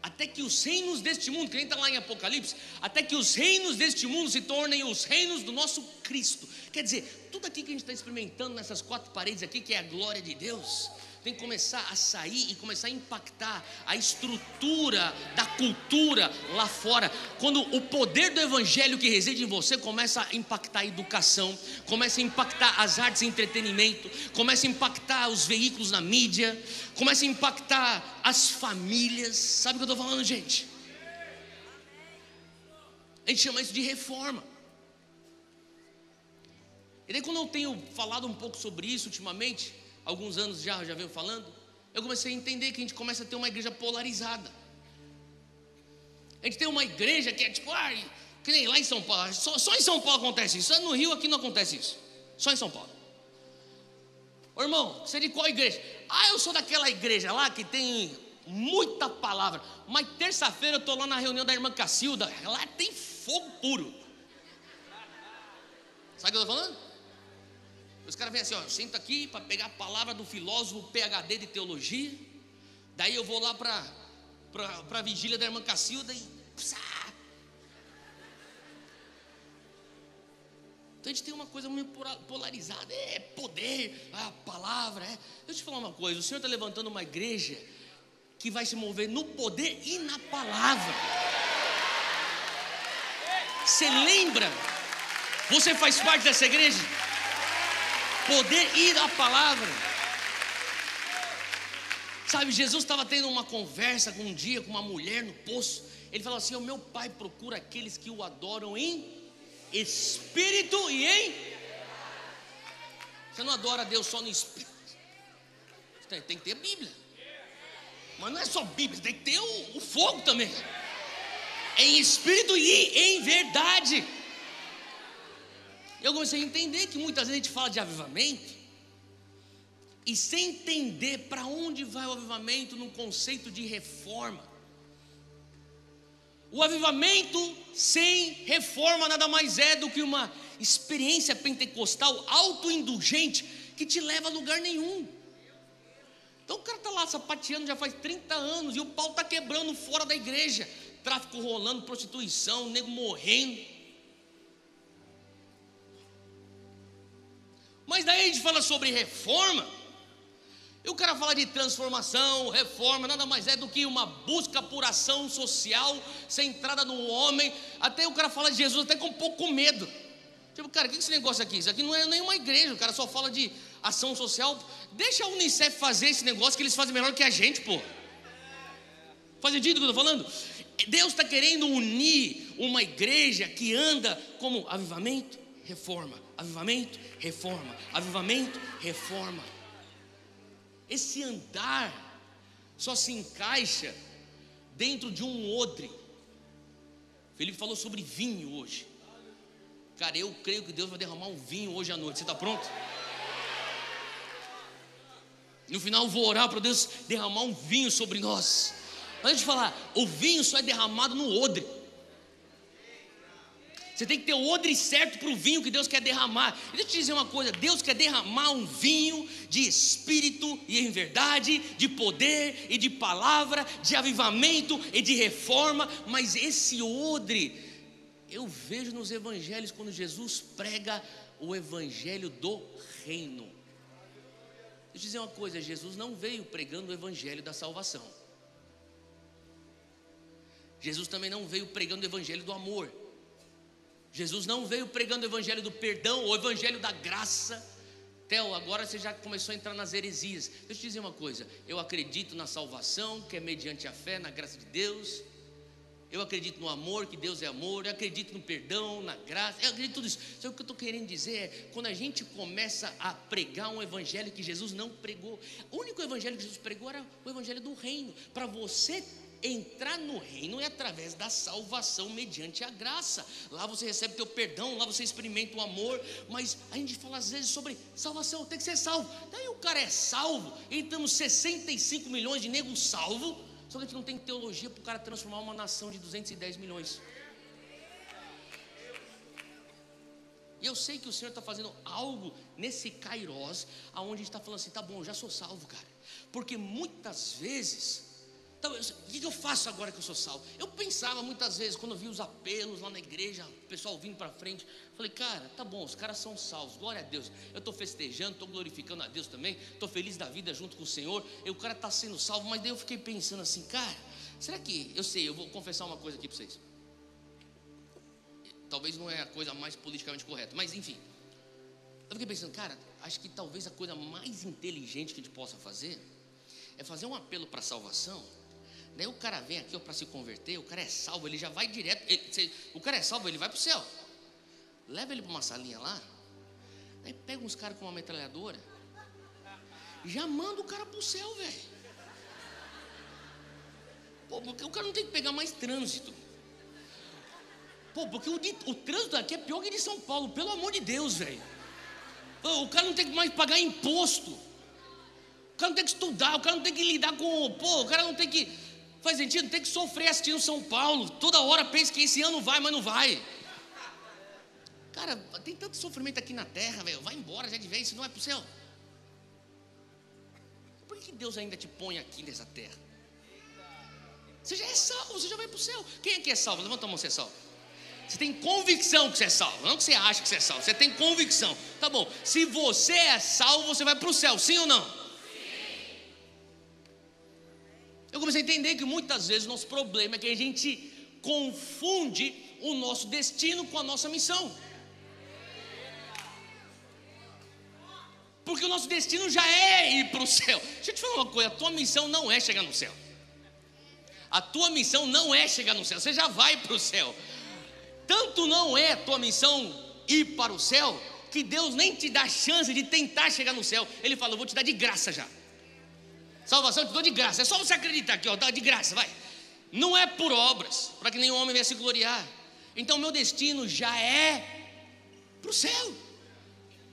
Até que os reinos deste mundo, que nem está lá em Apocalipse, até que os reinos deste mundo se tornem os reinos do nosso Cristo. Quer dizer, tudo aqui que a gente está experimentando nessas quatro paredes aqui, que é a glória de Deus, tem que começar a sair e começar a impactar a estrutura da cultura lá fora. Quando o poder do evangelho que reside em você começa a impactar a educação, começa a impactar as artes e entretenimento, começa a impactar os veículos na mídia, começa a impactar as famílias. Sabe o que eu estou falando, gente? A gente chama isso de reforma. E daí, quando eu tenho falado um pouco sobre isso ultimamente, alguns anos já, já venho falando, eu comecei a entender que a gente começa a ter uma igreja polarizada. A gente tem uma igreja que é tipo, ah, que nem lá em São Paulo, só, só em São Paulo acontece isso, só no Rio aqui não acontece isso, só em São Paulo. Ô irmão, você é de qual igreja? Ah, eu sou daquela igreja lá que tem muita palavra, mas terça-feira eu estou lá na reunião da irmã Cacilda, lá tem fogo puro. Sabe o que eu estou falando? Os caras vêm assim, ó, senta aqui para pegar a palavra do filósofo PhD de teologia. Daí eu vou lá para a vigília da irmã Cacilda e. Psá. Então a gente tem uma coisa meio polarizada, é poder, a palavra. É. Deixa eu te falar uma coisa: o Senhor está levantando uma igreja que vai se mover no poder e na palavra. Você lembra? Você faz parte dessa igreja? Poder ir à palavra. Sabe, Jesus estava tendo uma conversa um dia com uma mulher no poço. Ele falou assim: O meu pai procura aqueles que o adoram em espírito e em. Você não adora a Deus só no espírito. Tem, tem que ter Bíblia. Mas não é só Bíblia, tem que ter o, o fogo também. Em espírito e em verdade eu comecei a entender que muitas vezes a gente fala de avivamento e sem entender para onde vai o avivamento num conceito de reforma. O avivamento sem reforma nada mais é do que uma experiência pentecostal autoindulgente que te leva a lugar nenhum. Então o cara está lá sapateando já faz 30 anos e o pau está quebrando fora da igreja, tráfico rolando, prostituição, nego morrendo. Mas daí a gente fala sobre reforma. E o cara fala de transformação, reforma, nada mais é do que uma busca por ação social centrada no homem. Até o cara fala de Jesus até com um pouco medo. Tipo, cara, o que é esse negócio aqui? Isso aqui não é nenhuma igreja, o cara só fala de ação social. Deixa a Unicef fazer esse negócio que eles fazem melhor que a gente, pô. Faz sentido o que eu estou falando? Deus está querendo unir uma igreja que anda como avivamento, reforma, avivamento, reforma, avivamento, reforma. Esse andar só se encaixa dentro de um odre. Felipe falou sobre vinho hoje. Cara, eu creio que Deus vai derramar um vinho hoje à noite. Você está pronto? No final, vou orar para Deus derramar um vinho sobre nós. Antes de falar, o vinho só é derramado no odre. Você tem que ter o odre certo para o vinho que Deus quer derramar. E deixa eu te dizer uma coisa: Deus quer derramar um vinho de espírito e em verdade, de poder e de palavra, de avivamento e de reforma. Mas esse odre, eu vejo nos evangelhos quando Jesus prega o evangelho do reino. Deixa eu dizer uma coisa: Jesus não veio pregando o evangelho da salvação. Jesus também não veio pregando o evangelho do amor. Jesus não veio pregando o evangelho do perdão, o evangelho da graça. Theo, agora você já começou a entrar nas heresias. Deixa eu te dizer uma coisa: eu acredito na salvação, que é mediante a fé, na graça de Deus. Eu acredito no amor, que Deus é amor. Eu acredito no perdão, na graça. Eu acredito em tudo isso. Só o que eu estou querendo dizer é: quando a gente começa a pregar um evangelho que Jesus não pregou, o único evangelho que Jesus pregou era o evangelho do reino. Para você entrar no reino é através da salvação mediante a graça. Lá você recebe teu perdão, lá você experimenta o amor, mas a gente fala às vezes sobre salvação, tem que ser salvo. Daí o cara é salvo, e estamos 65 milhões de negros salvos, só que a gente não tem teologia para o cara transformar uma nação de 210 milhões. E eu sei que o Senhor está fazendo algo nesse Kairos, aonde a gente está falando assim, tá bom, já sou salvo, cara. Porque muitas vezes então, o que eu faço agora que eu sou salvo? Eu pensava muitas vezes, quando eu vi os apelos lá na igreja, o pessoal vindo para frente, falei, cara, tá bom, os caras são salvos, glória a Deus. Eu estou festejando, estou glorificando a Deus também, estou feliz da vida junto com o Senhor, e o cara está sendo salvo, mas daí eu fiquei pensando assim, cara, será que, eu sei, eu vou confessar uma coisa aqui para vocês. Talvez não é a coisa mais politicamente correta, mas enfim. Eu fiquei pensando, cara, acho que talvez a coisa mais inteligente que a gente possa fazer é fazer um apelo para salvação Daí o cara vem aqui para se converter, o cara é salvo, ele já vai direto. Ele, o cara é salvo, ele vai para o céu. Leva ele para uma salinha lá. Aí pega uns caras com uma metralhadora. Já manda o cara para o céu, velho. Pô, porque o cara não tem que pegar mais trânsito. Pô, porque o, o trânsito aqui é pior que de São Paulo, pelo amor de Deus, velho. O cara não tem que mais pagar imposto. O cara não tem que estudar, o cara não tem que lidar com. Pô, o cara não tem que Faz sentido? Tem que sofrer assistindo São Paulo. Toda hora pensa que esse ano vai, mas não vai. Cara, tem tanto sofrimento aqui na terra, velho. Vai embora já de vez, se não é pro céu. Por que Deus ainda te põe aqui nessa terra? Você já é salvo, você já vai pro céu. Quem aqui é salvo? Levanta a mão, você é salvo. Você tem convicção que você é salvo, não que você acha que você é salvo, você tem convicção. Tá bom, se você é salvo, você vai para o céu, sim ou não? Comecei a entender que muitas vezes o nosso problema é que a gente confunde o nosso destino com a nossa missão. Porque o nosso destino já é ir para o céu. Deixa eu te falar uma coisa: a tua missão não é chegar no céu. A tua missão não é chegar no céu, você já vai para o céu. Tanto não é a tua missão ir para o céu, que Deus nem te dá chance de tentar chegar no céu. Ele fala: Eu vou te dar de graça já. Salvação te dou de graça. É só você acreditar aqui, ó, dá de graça, vai. Não é por obras, para que nenhum homem venha se gloriar. Então, meu destino já é para o céu.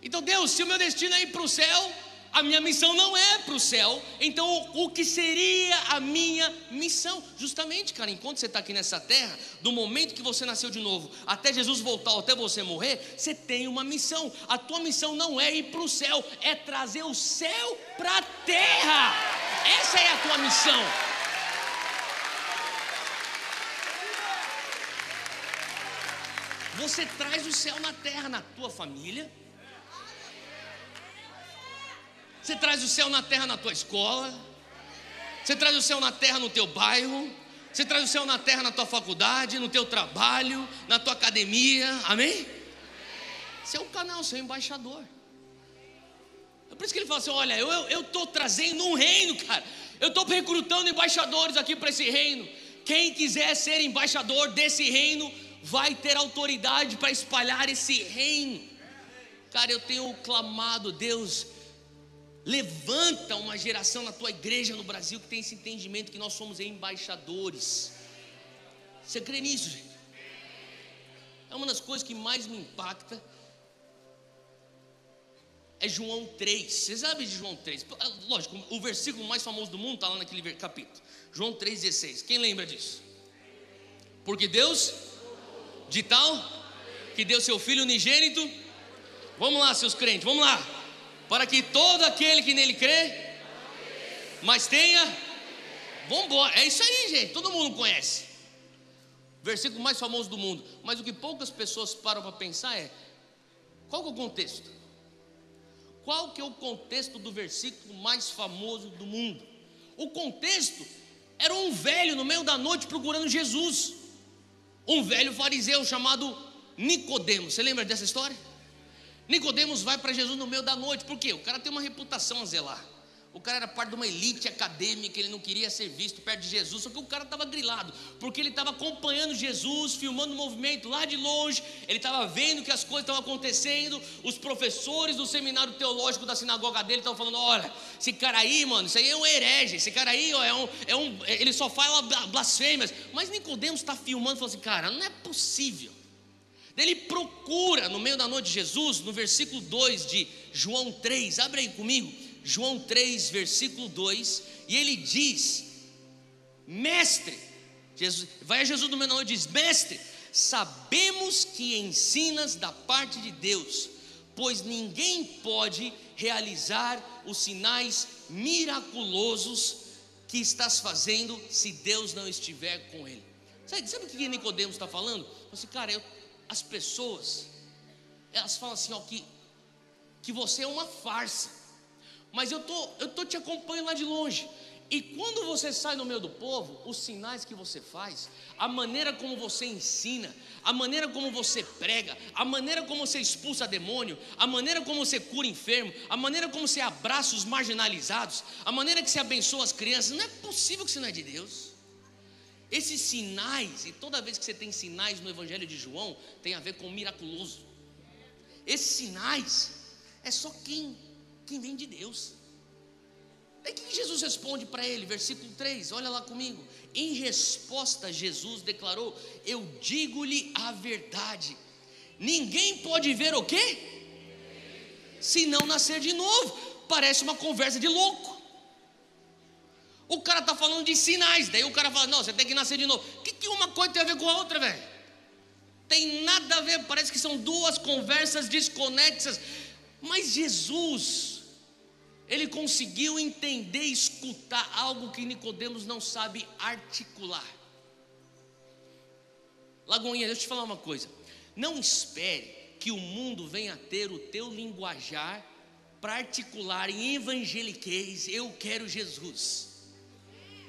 Então, Deus, se o meu destino é ir para o céu, a minha missão não é para o céu. Então, o que seria a minha missão? Justamente, cara, enquanto você está aqui nessa terra, do momento que você nasceu de novo, até Jesus voltar, até você morrer, você tem uma missão. A tua missão não é ir para o céu, é trazer o céu para a terra. Essa é a tua missão. Você traz o céu na terra, na tua família Você traz o céu na terra na tua escola. Você traz o céu na terra no teu bairro. Você traz o céu na terra na tua faculdade, no teu trabalho, na tua academia. Amém? Você é o canal, você é o embaixador. É por isso que ele fala assim: olha, eu estou trazendo um reino, cara. Eu estou recrutando embaixadores aqui para esse reino. Quem quiser ser embaixador desse reino vai ter autoridade para espalhar esse reino. Cara, eu tenho clamado, Deus, Levanta uma geração na tua igreja no Brasil que tem esse entendimento que nós somos embaixadores. Você crê nisso, gente? É uma das coisas que mais me impacta. É João 3. Você sabe de João 3? Lógico, o versículo mais famoso do mundo está lá naquele capítulo. João 3,16. Quem lembra disso? Porque Deus, de tal que deu seu filho unigênito. Vamos lá, seus crentes, vamos lá. Para que todo aquele que nele crê, mas tenha. Vamos embora. É isso aí, gente. Todo mundo conhece. Versículo mais famoso do mundo. Mas o que poucas pessoas param para pensar é: qual que é o contexto? Qual que é o contexto do versículo mais famoso do mundo? O contexto era um velho no meio da noite procurando Jesus. Um velho fariseu chamado Nicodemos. Você lembra dessa história? Nicodemos vai para Jesus no meio da noite. Por quê? O cara tem uma reputação a zelar. O cara era parte de uma elite acadêmica, ele não queria ser visto perto de Jesus, só que o cara estava grilado, porque ele estava acompanhando Jesus, filmando o movimento lá de longe, ele estava vendo que as coisas estavam acontecendo, os professores do seminário teológico da sinagoga dele estavam falando: olha, esse cara aí, mano, isso aí é um herege, esse cara aí ó, é, um, é um. Ele só fala blasfêmias. Mas Nicodemos está filmando e falou assim: cara, não é possível. Ele procura no meio da noite de Jesus, no versículo 2 de João 3, abre aí comigo. João 3, versículo 2, e ele diz: Mestre, Jesus, vai a Jesus no meu nome e diz: Mestre, sabemos que ensinas da parte de Deus, pois ninguém pode realizar os sinais miraculosos que estás fazendo se Deus não estiver com ele. Sabe, sabe o que Nicodemos está falando? Assim, cara, eu, as pessoas, elas falam assim, ó, que, que você é uma farsa mas eu tô, eu tô te acompanhando lá de longe. E quando você sai no meio do povo, os sinais que você faz, a maneira como você ensina, a maneira como você prega, a maneira como você expulsa demônio, a maneira como você cura enfermo, a maneira como você abraça os marginalizados, a maneira que você abençoa as crianças, não é possível que isso não é de Deus. Esses sinais, e toda vez que você tem sinais no Evangelho de João, tem a ver com miraculoso. Esses sinais é só quem quem vem de Deus. Daí que Jesus responde para ele, versículo 3, olha lá comigo. Em resposta, Jesus declarou: Eu digo-lhe a verdade. Ninguém pode ver o quê? Se não nascer de novo. Parece uma conversa de louco. O cara está falando de sinais, daí o cara fala: Não, você tem que nascer de novo. O que, que uma coisa tem a ver com a outra, velho? Tem nada a ver, parece que são duas conversas desconexas. Mas Jesus, ele conseguiu entender escutar algo que Nicodemos não sabe articular. Lagoinha, deixa eu te falar uma coisa. Não espere que o mundo venha ter o teu linguajar para articular em evangeliquez, eu quero Jesus.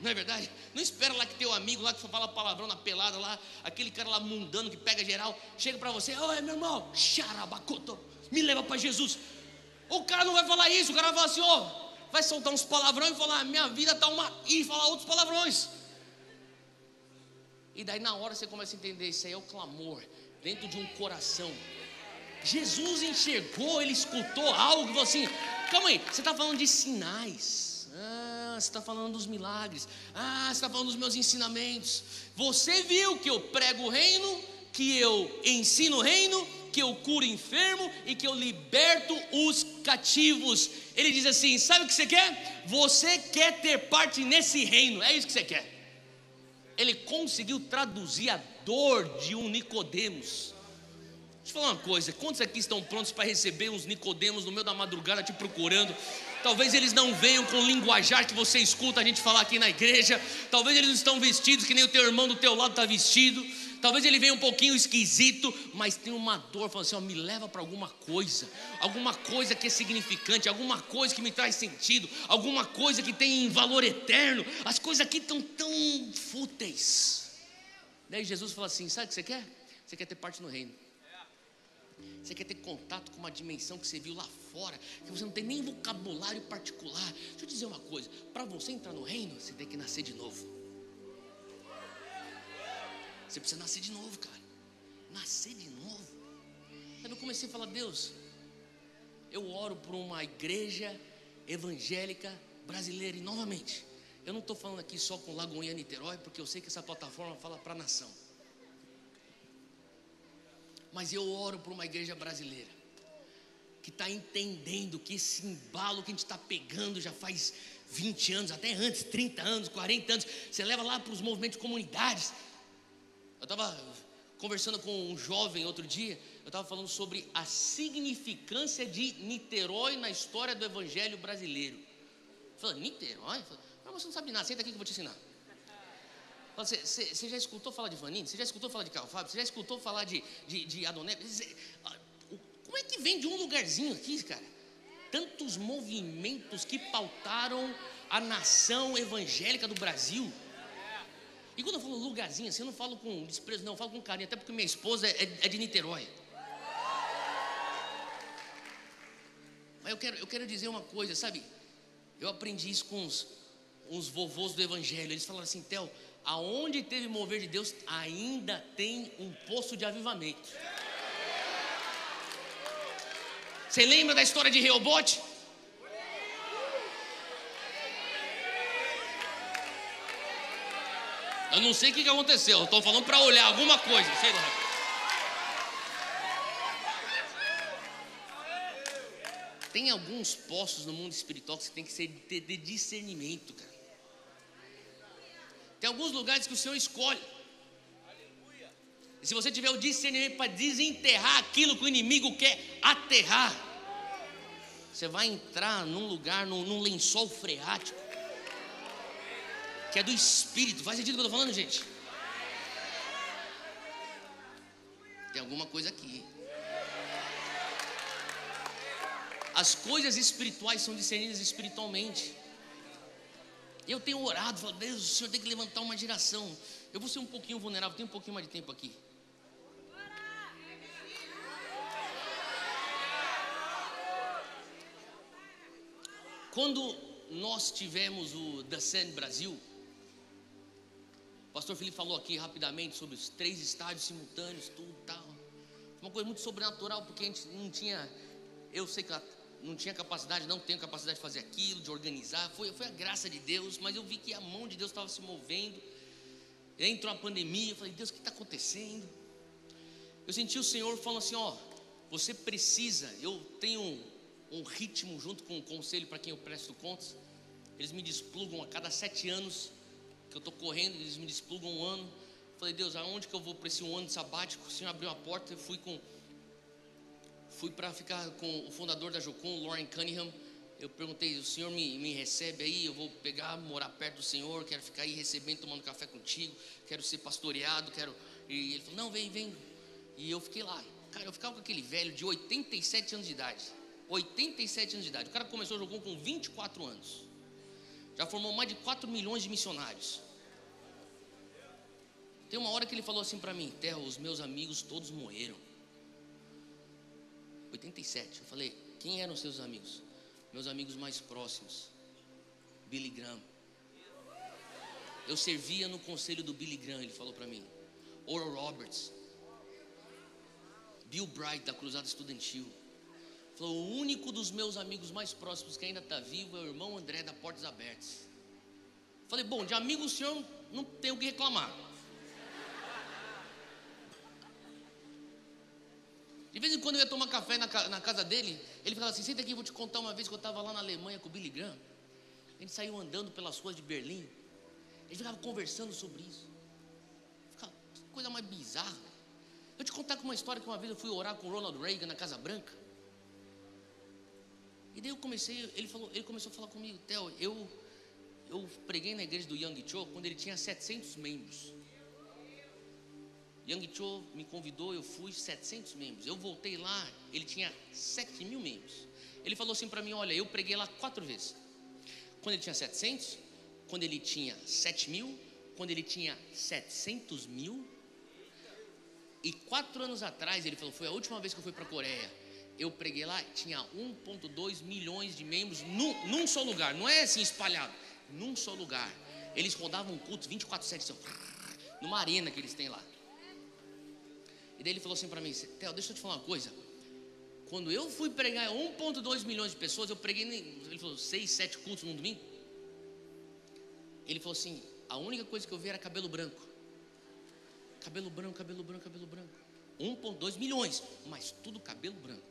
Não é verdade? Não espera lá que teu amigo lá que só fala palavrão na pelada lá, aquele cara lá mundano que pega geral, chega para você, oi meu irmão, xarabacoto, me leva para Jesus. O cara não vai falar isso, o cara vai falar assim, ó, vai soltar uns palavrões e falar, minha vida está uma. e falar outros palavrões. E daí na hora você começa a entender, isso aí é o clamor dentro de um coração. Jesus enxergou, ele escutou algo que falou assim: calma aí, você está falando de sinais. Você está falando dos milagres. Ah, você está falando dos meus ensinamentos. Você viu que eu prego o reino, que eu ensino o reino, que eu curo enfermo e que eu liberto os cativos. Ele diz assim: sabe o que você quer? Você quer ter parte nesse reino, é isso que você quer. Ele conseguiu traduzir a dor de um Nicodemos. Deixa eu falar uma coisa: quantos aqui estão prontos para receber uns Nicodemos no meio da madrugada te procurando? Talvez eles não venham com o linguajar que você escuta a gente falar aqui na igreja. Talvez eles não estão vestidos que nem o teu irmão do teu lado está vestido. Talvez ele venha um pouquinho esquisito, mas tem uma dor, falando assim: ó, me leva para alguma coisa, alguma coisa que é significante, alguma coisa que me traz sentido, alguma coisa que tem valor eterno. As coisas aqui estão tão fúteis. Daí Jesus fala assim: sabe o que você quer? Você quer ter parte no reino. Você quer ter contato com uma dimensão que você viu lá fora, que você não tem nem vocabulário particular. Deixa eu dizer uma coisa: para você entrar no reino, você tem que nascer de novo. Você precisa nascer de novo, cara. Nascer de novo. Aí eu comecei a falar, Deus, eu oro por uma igreja evangélica brasileira e novamente, eu não estou falando aqui só com Lagoinha Niterói, porque eu sei que essa plataforma fala para a nação. Mas eu oro por uma igreja brasileira que está entendendo que esse embalo que a gente está pegando já faz 20 anos, até antes, 30 anos, 40 anos, você leva lá para os movimentos de comunidades, eu estava conversando com um jovem outro dia, eu estava falando sobre a significância de Niterói na história do evangelho brasileiro. Falando, Niterói? Falei, mas você não sabe nada, senta aqui que eu vou te ensinar. Você, você, você já escutou falar de Vanini? Você já escutou falar de Carl Fábio? Você já escutou falar de, de, de Adoné? Como é que vem de um lugarzinho aqui, cara? Tantos movimentos que pautaram a nação evangélica do Brasil. E quando eu falo lugarzinho assim, eu não falo com desprezo, não, eu falo com carinho, até porque minha esposa é, é de Niterói. Mas eu quero, eu quero dizer uma coisa, sabe? Eu aprendi isso com uns, uns vovôs do Evangelho. Eles falaram assim, Theo, aonde teve mover de Deus, ainda tem um poço de avivamento. Você lembra da história de Reobote? Eu não sei o que aconteceu, estou falando para olhar alguma coisa, sei lá. Tem alguns postos no mundo espiritual que você tem que ser de discernimento, cara. Tem alguns lugares que o Senhor escolhe. E se você tiver o discernimento para desenterrar aquilo que o inimigo quer aterrar, você vai entrar num lugar, num, num lençol freático, que é do espírito. Faz sentido o que eu estou falando, gente? Tem alguma coisa aqui. As coisas espirituais são discernidas espiritualmente. Eu tenho orado, falado, Deus, o Senhor tem que levantar uma geração. Eu vou ser um pouquinho vulnerável, tenho um pouquinho mais de tempo aqui. Quando nós tivemos o Dasen Brasil, o pastor Felipe falou aqui rapidamente sobre os três estádios simultâneos, tudo tal. Uma coisa muito sobrenatural, porque a gente não tinha, eu sei que não tinha capacidade, não tenho capacidade de fazer aquilo, de organizar. Foi, foi a graça de Deus, mas eu vi que a mão de Deus estava se movendo. Entrou a pandemia, eu falei, Deus, o que está acontecendo? Eu senti o Senhor falando assim: ó, você precisa. Eu tenho um, um ritmo junto com o conselho para quem eu presto contas. Eles me desplugam a cada sete anos que eu estou correndo, eles me desplugam um ano. Eu falei, Deus, aonde que eu vou para esse um ano sabático? O Senhor abriu a porta, eu fui com fui para ficar com o fundador da Jocum, Lauren Cunningham. Eu perguntei, o senhor me, me recebe aí? Eu vou pegar, morar perto do senhor, quero ficar aí recebendo, tomando café contigo, quero ser pastoreado, quero. E ele falou, não, vem, vem. E eu fiquei lá. Cara, eu ficava com aquele velho de 87 anos de idade. 87 anos de idade. O cara começou a jogar com 24 anos. Já formou mais de 4 milhões de missionários. Tem uma hora que ele falou assim para mim: Terra, os meus amigos todos morreram. 87. Eu falei, quem eram seus amigos? Meus amigos mais próximos. Billy Graham. Eu servia no conselho do Billy Graham, ele falou para mim. Oral Roberts. Bill Bright, da Cruzada Estudantil. Falou, o único dos meus amigos mais próximos que ainda está vivo é o irmão André da Portas Abertas. Falei, bom, de amigo o senhor não tem o que reclamar. De vez em quando eu ia tomar café na, na casa dele, ele falava assim: senta aqui, vou te contar uma vez que eu estava lá na Alemanha com o Billy Graham. A gente saiu andando pelas ruas de Berlim. Ele ficava conversando sobre isso. Ficava, coisa mais bizarra. Eu te contar uma história que uma vez eu fui orar com o Ronald Reagan na Casa Branca. E daí eu comecei, ele, falou, ele começou a falar comigo, Theo, eu, eu preguei na igreja do Young Cho quando ele tinha 700 membros. Yang Cho me convidou, eu fui 700 membros. Eu voltei lá, ele tinha 7 mil membros. Ele falou assim para mim: Olha, eu preguei lá quatro vezes. Quando ele tinha 700, quando ele tinha 7 mil, quando ele tinha 700 mil. E quatro anos atrás, ele falou: Foi a última vez que eu fui para a Coreia. Eu preguei lá, tinha 1,2 milhões de membros num, num, só lugar. Não é assim espalhado, num só lugar. Eles rodavam cultos 24-7, assim, numa arena que eles têm lá. E daí ele falou assim para mim: Theo, deixa eu te falar uma coisa. Quando eu fui pregar 1,2 milhões de pessoas, eu preguei, ele falou, 6, 7 cultos num domingo. Ele falou assim: a única coisa que eu vi era cabelo branco. Cabelo branco, cabelo branco, cabelo branco. 1,2 milhões, mas tudo cabelo branco.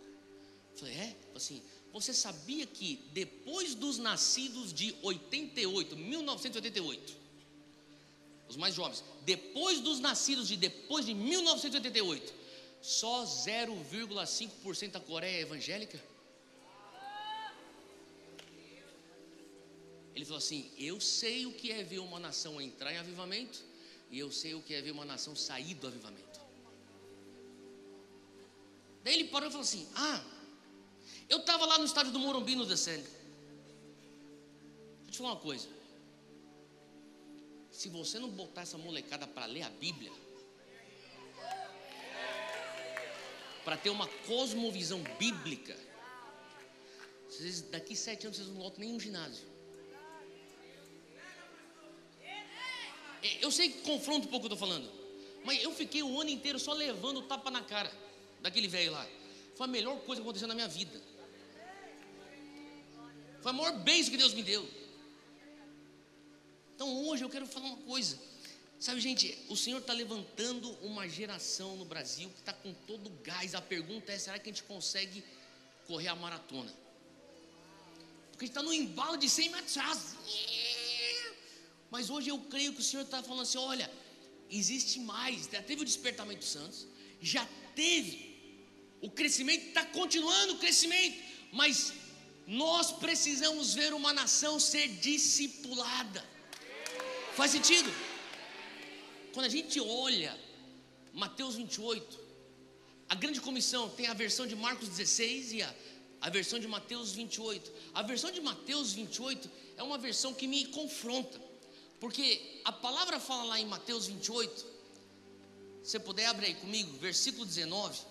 Eu falei, é? Assim, você sabia que depois dos nascidos de 88, 1988, os mais jovens, depois dos nascidos de depois de 1988, só 0,5% da Coreia é evangélica? Ele falou assim: Eu sei o que é ver uma nação entrar em avivamento, e eu sei o que é ver uma nação sair do avivamento. Daí ele parou e falou assim: Ah, eu estava lá no estádio do Morumbi no Descende. Deixa eu te falar uma coisa. Se você não botar essa molecada para ler a Bíblia, para ter uma cosmovisão bíblica, vocês, daqui sete anos vocês não voltam nem um ginásio. É, eu sei que confronta um pouco o que eu estou falando, mas eu fiquei o ano inteiro só levando tapa na cara daquele velho lá. Foi a melhor coisa que aconteceu na minha vida. Foi a maior bênção que Deus me deu. Então hoje eu quero falar uma coisa. Sabe, gente, o Senhor está levantando uma geração no Brasil que está com todo o gás. A pergunta é: será que a gente consegue correr a maratona? Porque a gente está no embalo de 100 metros atrás. Mas hoje eu creio que o Senhor está falando assim: olha, existe mais. Já teve o despertamento dos santos, já teve. O crescimento está continuando o crescimento, mas nós precisamos ver uma nação ser discipulada. Faz sentido? Quando a gente olha Mateus 28, a grande comissão tem a versão de Marcos 16 e a, a versão de Mateus 28. A versão de Mateus 28 é uma versão que me confronta. Porque a palavra fala lá em Mateus 28, se você puder abrir aí comigo, versículo 19.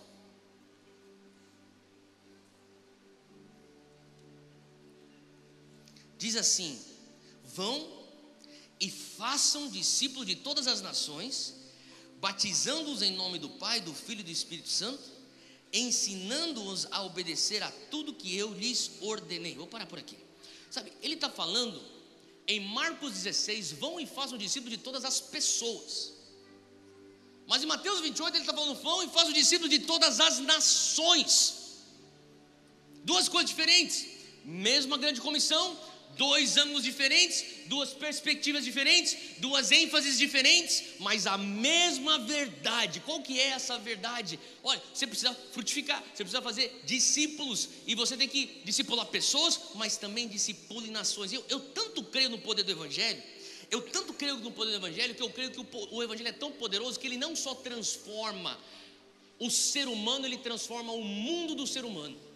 Diz assim: Vão e façam discípulos de todas as nações, batizando-os em nome do Pai, do Filho e do Espírito Santo, ensinando-os a obedecer a tudo que eu lhes ordenei. Vou parar por aqui. Sabe, ele está falando em Marcos 16, vão e façam discípulos de todas as pessoas. Mas em Mateus 28 ele está falando, vão e façam discípulos de todas as nações. Duas coisas diferentes. Mesma grande comissão, dois ângulos diferentes, duas perspectivas diferentes, duas ênfases diferentes, mas a mesma verdade. Qual que é essa verdade? Olha, você precisa frutificar, você precisa fazer discípulos, e você tem que discipular pessoas, mas também discipule nações. Eu, eu tanto creio no poder do Evangelho, eu tanto creio no poder do Evangelho, que eu creio que o, o Evangelho é tão poderoso que ele não só transforma o ser humano, ele transforma o mundo do ser humano.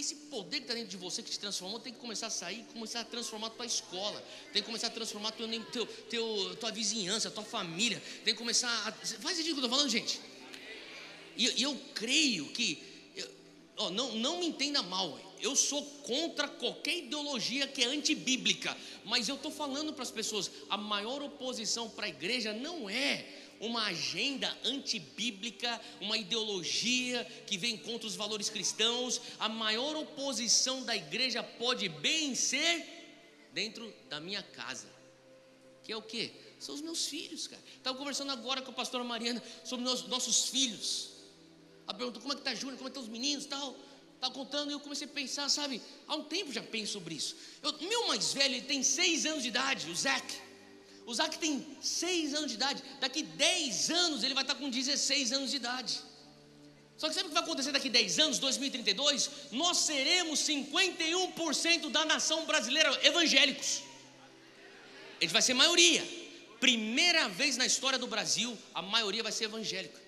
Esse poder que está dentro de você que te transformou tem que começar a sair, começar a transformar a tua escola, tem que começar a transformar teu, teu, teu, tua vizinhança, tua família, tem que começar a. Faz sentido o que eu estou falando, gente? E, e eu creio que. Eu, não, não me entenda mal, eu sou contra qualquer ideologia que é antibíblica, mas eu estou falando para as pessoas: a maior oposição para a igreja não é uma agenda antibíblica, uma ideologia que vem contra os valores cristãos, a maior oposição da igreja pode bem ser dentro da minha casa. Que é o que? São os meus filhos, cara. Estava conversando agora com a pastora Mariana sobre os nossos filhos. Ela perguntou como é que está Júnior, como é que estão os meninos tal. Estava contando e eu comecei a pensar, sabe? Há um tempo já penso sobre isso. Eu, meu mais velho, ele tem seis anos de idade, o Zac. O Zac tem 6 anos de idade. Daqui 10 anos ele vai estar com 16 anos de idade. Só que sabe o que vai acontecer daqui 10 anos, 2032? Nós seremos 51% da nação brasileira evangélicos. Ele vai ser maioria. Primeira vez na história do Brasil, a maioria vai ser evangélica.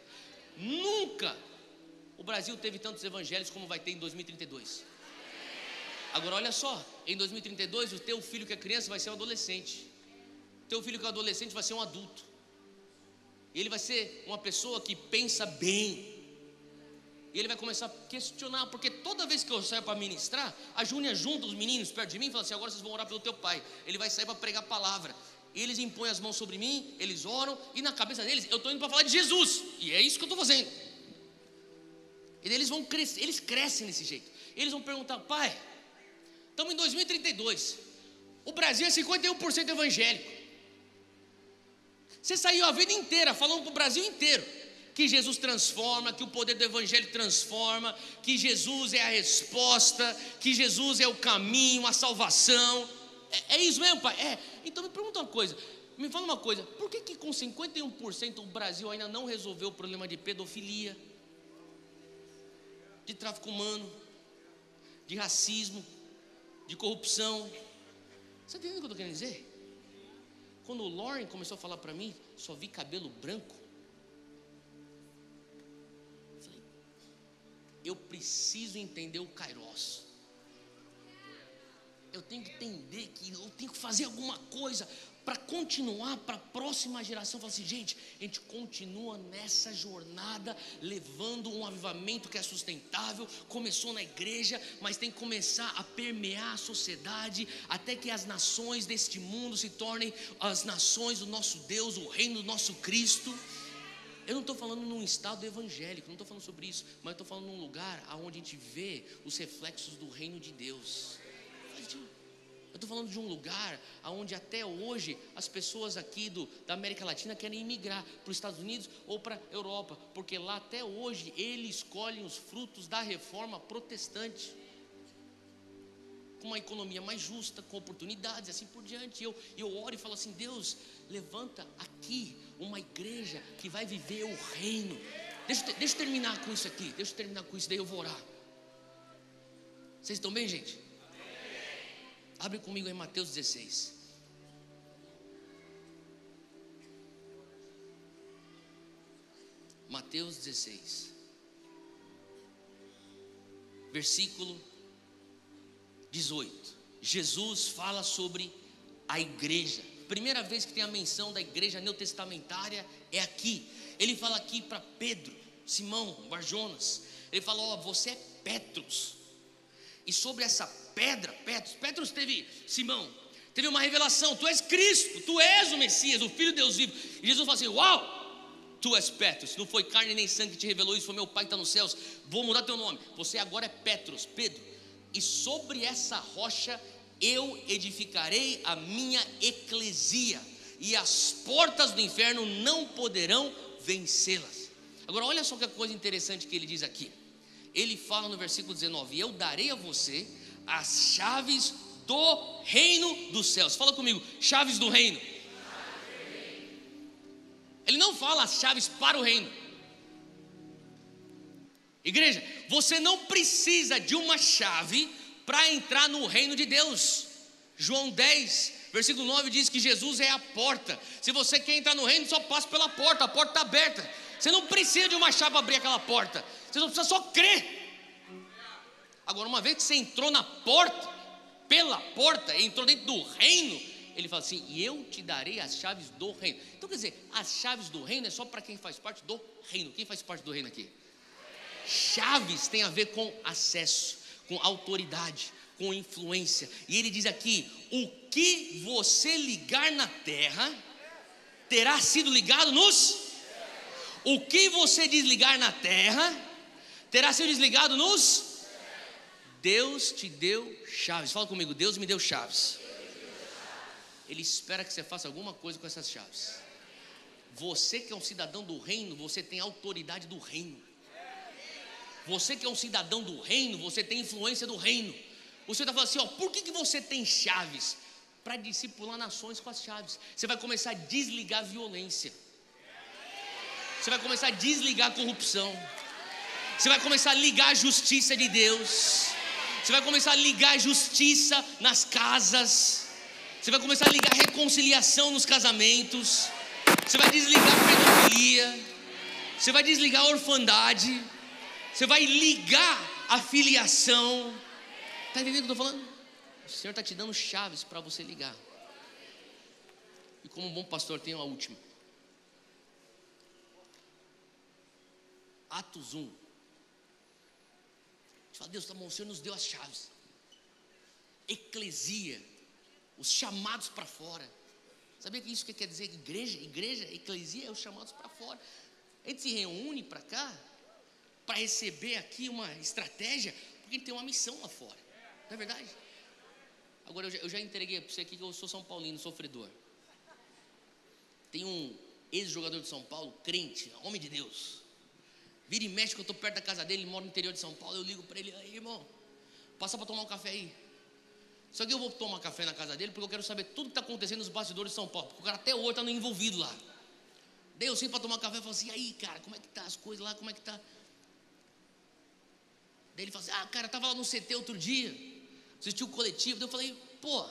Nunca o Brasil teve tantos evangélicos como vai ter em 2032. Agora olha só, em 2032 o teu filho que é criança vai ser um adolescente. Teu filho que é adolescente vai ser um adulto. Ele vai ser uma pessoa que pensa bem. E ele vai começar a questionar, porque toda vez que eu saio para ministrar, a Júnia junta os meninos perto de mim e fala assim: agora vocês vão orar pelo teu pai. Ele vai sair para pregar a palavra. Eles impõem as mãos sobre mim, eles oram, e na cabeça deles eu estou indo para falar de Jesus. E é isso que eu estou fazendo. E eles vão crescer, eles crescem desse jeito. Eles vão perguntar, pai, estamos em 2032. O Brasil é 51% evangélico. Você saiu a vida inteira falando para o Brasil inteiro que Jesus transforma, que o poder do Evangelho transforma, que Jesus é a resposta, que Jesus é o caminho, a salvação. É, é isso mesmo, pai? É. Então me pergunta uma coisa. Me fala uma coisa. Por que, que com 51% o Brasil ainda não resolveu o problema de pedofilia, de tráfico humano, de racismo, de corrupção? Você está entendendo o que eu estou querendo dizer? Quando o Lauren começou a falar para mim, só vi cabelo branco. Eu falei, eu preciso entender o Kairos. Eu tenho que entender que eu tenho que fazer alguma coisa para continuar para a próxima geração. Falar assim, gente, a gente continua nessa jornada, levando um avivamento que é sustentável. Começou na igreja, mas tem que começar a permear a sociedade, até que as nações deste mundo se tornem as nações do nosso Deus, o reino do nosso Cristo. Eu não estou falando num estado evangélico, não estou falando sobre isso, mas estou falando num lugar onde a gente vê os reflexos do reino de Deus. Eu estou falando de um lugar onde até hoje as pessoas aqui do, da América Latina querem imigrar para os Estados Unidos ou para a Europa, porque lá até hoje eles escolhem os frutos da reforma protestante. Com uma economia mais justa, com oportunidades, assim por diante. Eu, eu oro e falo assim: Deus, levanta aqui uma igreja que vai viver o reino. Deixa, deixa eu terminar com isso aqui, deixa eu terminar com isso, daí eu vou orar. Vocês estão bem, gente? Abre comigo em Mateus 16. Mateus 16, versículo 18. Jesus fala sobre a igreja. Primeira vez que tem a menção da igreja neotestamentária é aqui. Ele fala aqui para Pedro, Simão, Barjonas. Ele fala: Ó, oh, você é Petros. E sobre essa pedra, Petros, Petros teve, Simão, teve uma revelação: Tu és Cristo, tu és o Messias, o Filho de Deus vivo. E Jesus falou assim: Uau! Tu és Petros, não foi carne nem sangue que te revelou isso, foi meu Pai que está nos céus. Vou mudar teu nome. Você agora é Petros, Pedro. E sobre essa rocha eu edificarei a minha eclesia, e as portas do inferno não poderão vencê-las. Agora, olha só que coisa interessante que ele diz aqui. Ele fala no versículo 19: Eu darei a você as chaves do reino dos céus. Fala comigo, chaves do reino. Ele não fala as chaves para o reino. Igreja, você não precisa de uma chave para entrar no reino de Deus. João 10, versículo 9 diz que Jesus é a porta. Se você quer entrar no reino, só passa pela porta, a porta está aberta. Você não precisa de uma chave para abrir aquela porta. Você não precisa só crer. Agora, uma vez que você entrou na porta, pela porta, entrou dentro do reino, ele fala assim: e eu te darei as chaves do reino. Então, quer dizer, as chaves do reino é só para quem faz parte do reino. Quem faz parte do reino aqui? Chaves tem a ver com acesso, com autoridade, com influência. E ele diz aqui: o que você ligar na terra terá sido ligado nos. O que você desligar na terra terá sido desligado nos Deus te deu chaves. Fala comigo, Deus me deu chaves. Ele espera que você faça alguma coisa com essas chaves. Você que é um cidadão do reino, você tem autoridade do reino. Você que é um cidadão do reino, você tem influência do reino. Você está falando assim, ó, por que, que você tem chaves? Para discipular nações com as chaves. Você vai começar a desligar a violência. Você vai começar a desligar a corrupção. Você vai começar a ligar a justiça de Deus. Você vai começar a ligar justiça nas casas. Você vai começar a ligar reconciliação nos casamentos. Você vai desligar a pedofilia. Você vai desligar a orfandade. Você vai ligar a filiação. Está entendendo o que eu estou falando? O Senhor está te dando chaves para você ligar. E como um bom pastor, tenho a última. Atos 1, fala, Deus, tá bom, o Senhor nos deu as chaves. Eclesia, os chamados para fora. Sabia que isso que quer dizer igreja? Igreja, eclesia é os chamados para fora. A gente se reúne para cá para receber aqui uma estratégia, porque a gente tem uma missão lá fora. Não é verdade? Agora eu já, eu já entreguei para você aqui que eu sou São Paulino, sofredor. Tem um ex-jogador de São Paulo, crente, homem de Deus. Vira e mexe que eu estou perto da casa dele, ele mora no interior de São Paulo. Eu ligo para ele, aí irmão, passa para tomar um café aí. Só que eu vou tomar café na casa dele porque eu quero saber tudo que está acontecendo nos bastidores de São Paulo. Porque o cara até hoje está envolvido lá. Daí eu sinto para tomar café e falo assim, aí, cara, como é que tá as coisas lá, como é que tá? Daí ele fala assim, ah, cara, tava lá no CT outro dia, assistiu o coletivo, daí eu falei, pô.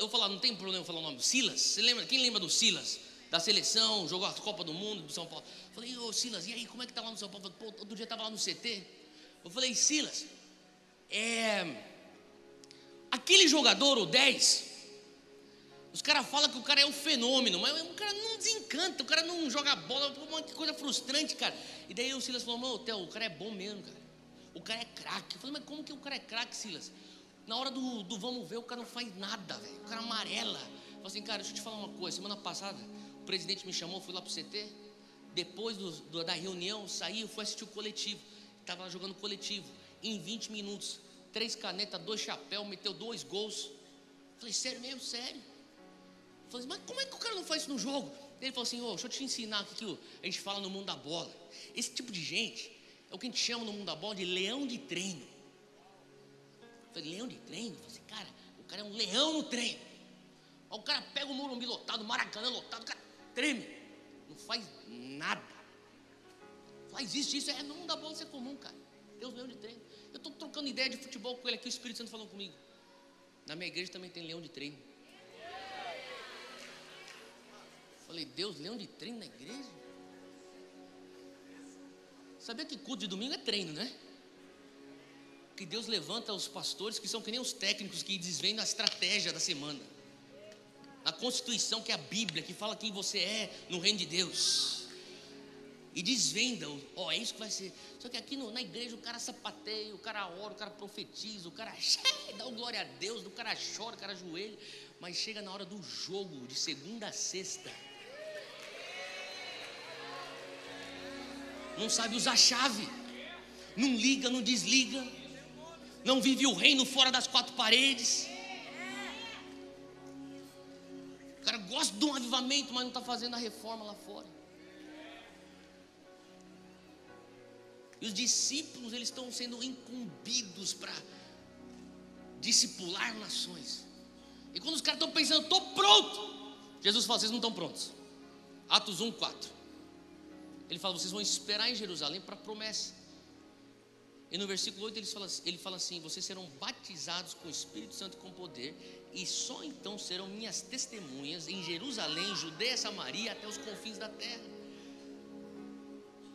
Eu falar, não tem problema falar o nome, Silas, você lembra? Quem lembra do Silas? Da seleção, jogou a Copa do Mundo do São Paulo. Falei, ô Silas, e aí, como é que tá lá no São Paulo? Falei, pô, outro dia tava lá no CT. Eu falei, Silas, é, aquele jogador, o 10, os caras falam que o cara é um fenômeno, mas o cara não desencanta, o cara não joga bola, uma coisa frustrante, cara. E daí o Silas falou: Não, Theo, o cara é bom mesmo, cara. O cara é craque. Eu falei: Mas como que o cara é craque, Silas? Na hora do, do vamos ver, o cara não faz nada, velho. O cara amarela. Eu falei assim: Cara, deixa eu te falar uma coisa. Semana passada, presidente me chamou, fui lá pro CT. Depois do, do, da reunião, saí, fui assistir o coletivo. Estava jogando coletivo. Em 20 minutos, três canetas, dois chapéus, meteu dois gols. Falei: Sério mesmo? Sério? Falei, mas como é que o cara não faz isso no jogo? Ele falou assim: oh, deixa eu te ensinar o que a gente fala no mundo da bola. Esse tipo de gente é o que a gente chama no mundo da bola de leão de treino. Falei, leão de treino? Eu falei assim, cara, o cara é um leão no treino. O cara pega o Morumbi lotado, o Maracanã lotado, o cara treme. Não faz nada. Faz isso, isso é da bola, isso é comum, cara. Deus leão de treino. Eu estou trocando ideia de futebol com ele aqui, o Espírito Santo falou comigo. Na minha igreja também tem leão de treino. Falei, Deus, leão de treino na igreja? Sabia que culto de domingo é treino, né? Que Deus levanta os pastores que são que nem os técnicos que desvendam a estratégia da semana. A Constituição, que é a Bíblia, que fala quem você é no reino de Deus. E desvenda, ó, oh, é isso que vai ser. Só que aqui no, na igreja o cara sapateia, o cara ora, o cara profetiza, o cara dá o glória a Deus, o cara chora, o cara ajoelha. Mas chega na hora do jogo, de segunda a sexta não sabe usar chave, não liga, não desliga, não vive o reino fora das quatro paredes. De um avivamento, mas não está fazendo a reforma lá fora. E os discípulos, eles estão sendo incumbidos para discipular nações. E quando os caras estão pensando, estou pronto, Jesus fala, vocês não estão prontos. Atos 1, 4. Ele fala: vocês vão esperar em Jerusalém para a promessa. E no versículo 8 ele fala, ele fala assim: vocês serão batizados com o Espírito Santo e com poder, e só então serão minhas testemunhas em Jerusalém, Judeia, Samaria, até os confins da terra.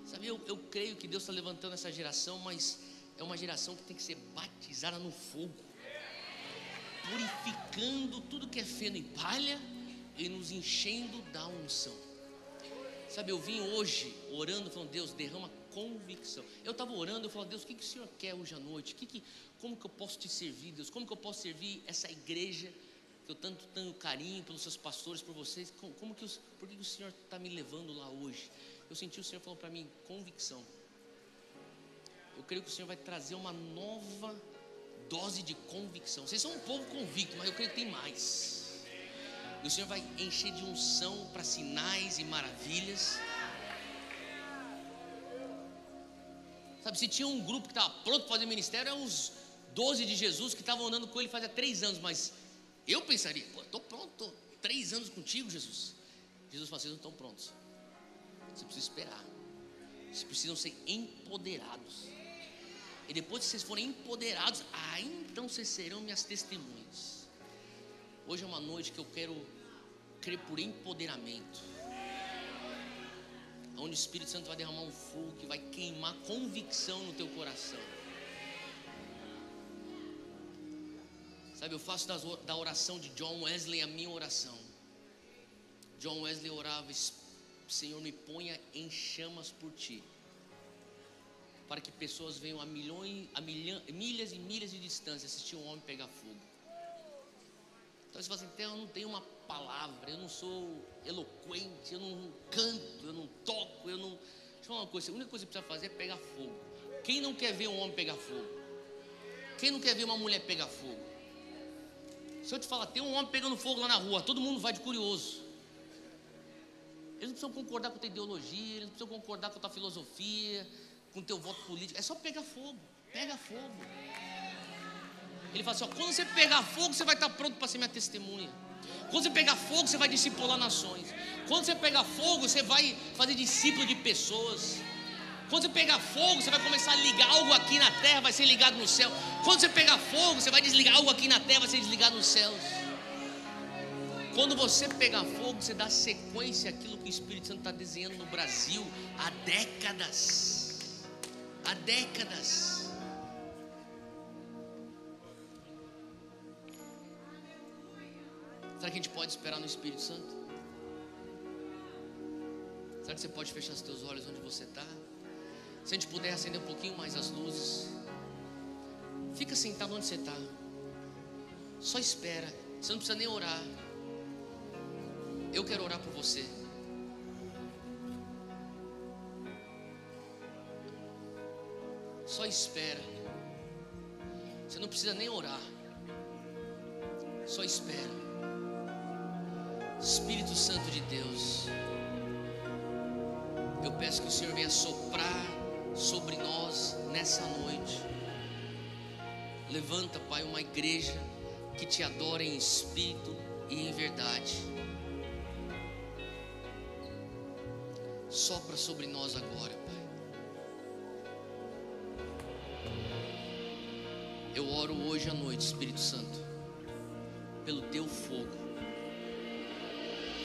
Sabe, eu, eu creio que Deus está levantando essa geração, mas é uma geração que tem que ser batizada no fogo, purificando tudo que é feno e palha e nos enchendo da unção. Sabe, eu vim hoje orando, falando, Deus, derrama convicção. Eu estava orando, eu falava, Deus, o que, que o Senhor quer hoje à noite? Que que, como que eu posso te servir, Deus? Como que eu posso servir essa igreja que eu tanto tenho carinho pelos seus pastores, por vocês? Como, como que os, por que, que o Senhor está me levando lá hoje? Eu senti o Senhor falando para mim, convicção. Eu creio que o Senhor vai trazer uma nova dose de convicção. Vocês são um povo convicto, mas eu creio que tem mais. E o Senhor vai encher de unção para sinais e maravilhas. Sabe, se tinha um grupo que estava pronto para fazer ministério, eram os doze de Jesus que estavam andando com ele fazia três anos. Mas eu pensaria, pô, estou pronto, tô três anos contigo, Jesus. Jesus falou, vocês não estão prontos. Você precisa esperar. Vocês precisam ser empoderados. E depois que vocês forem empoderados, aí então vocês serão minhas testemunhas. Hoje é uma noite que eu quero crer por empoderamento. Onde o Espírito Santo vai derramar um fogo que vai queimar convicção no teu coração. Sabe, eu faço da oração de John Wesley a minha oração. John Wesley orava: Senhor, me ponha em chamas por ti, para que pessoas venham a, milhões, a milha, milhas e milhas de distância assistir um homem pegar fogo. Então você fala assim: então, eu não tenho uma palavra, eu não sou eloquente, eu não canto, eu não toco, eu não. Deixa eu falar uma coisa: a única coisa que precisa fazer é pegar fogo. Quem não quer ver um homem pegar fogo? Quem não quer ver uma mulher pegar fogo? Se eu te falar, tem um homem pegando fogo lá na rua, todo mundo vai de curioso. Eles não precisam concordar com a tua ideologia, eles não precisam concordar com a tua filosofia, com o teu voto político. É só pegar fogo. Pega fogo. Ele fala assim: ó, quando você pegar fogo, você vai estar pronto para ser minha testemunha. Quando você pegar fogo, você vai discipular nações. Quando você pegar fogo, você vai fazer discípulo de pessoas. Quando você pegar fogo, você vai começar a ligar algo aqui na terra, vai ser ligado no céu. Quando você pegar fogo, você vai desligar algo aqui na terra, vai ser desligado nos céus. Quando você pegar fogo, você dá sequência àquilo que o Espírito Santo está desenhando no Brasil há décadas. Há décadas. Será que a gente pode esperar no Espírito Santo? Será que você pode fechar os teus olhos onde você está? Se a gente puder acender um pouquinho mais as luzes. Fica sentado onde você está. Só espera. Você não precisa nem orar. Eu quero orar por você. Só espera. Você não precisa nem orar. Só espera. Espírito Santo de Deus, eu peço que o Senhor venha soprar sobre nós nessa noite. Levanta, Pai, uma igreja que te adora em espírito e em verdade. Sopra sobre nós agora, Pai. Eu oro hoje à noite, Espírito Santo, pelo teu fogo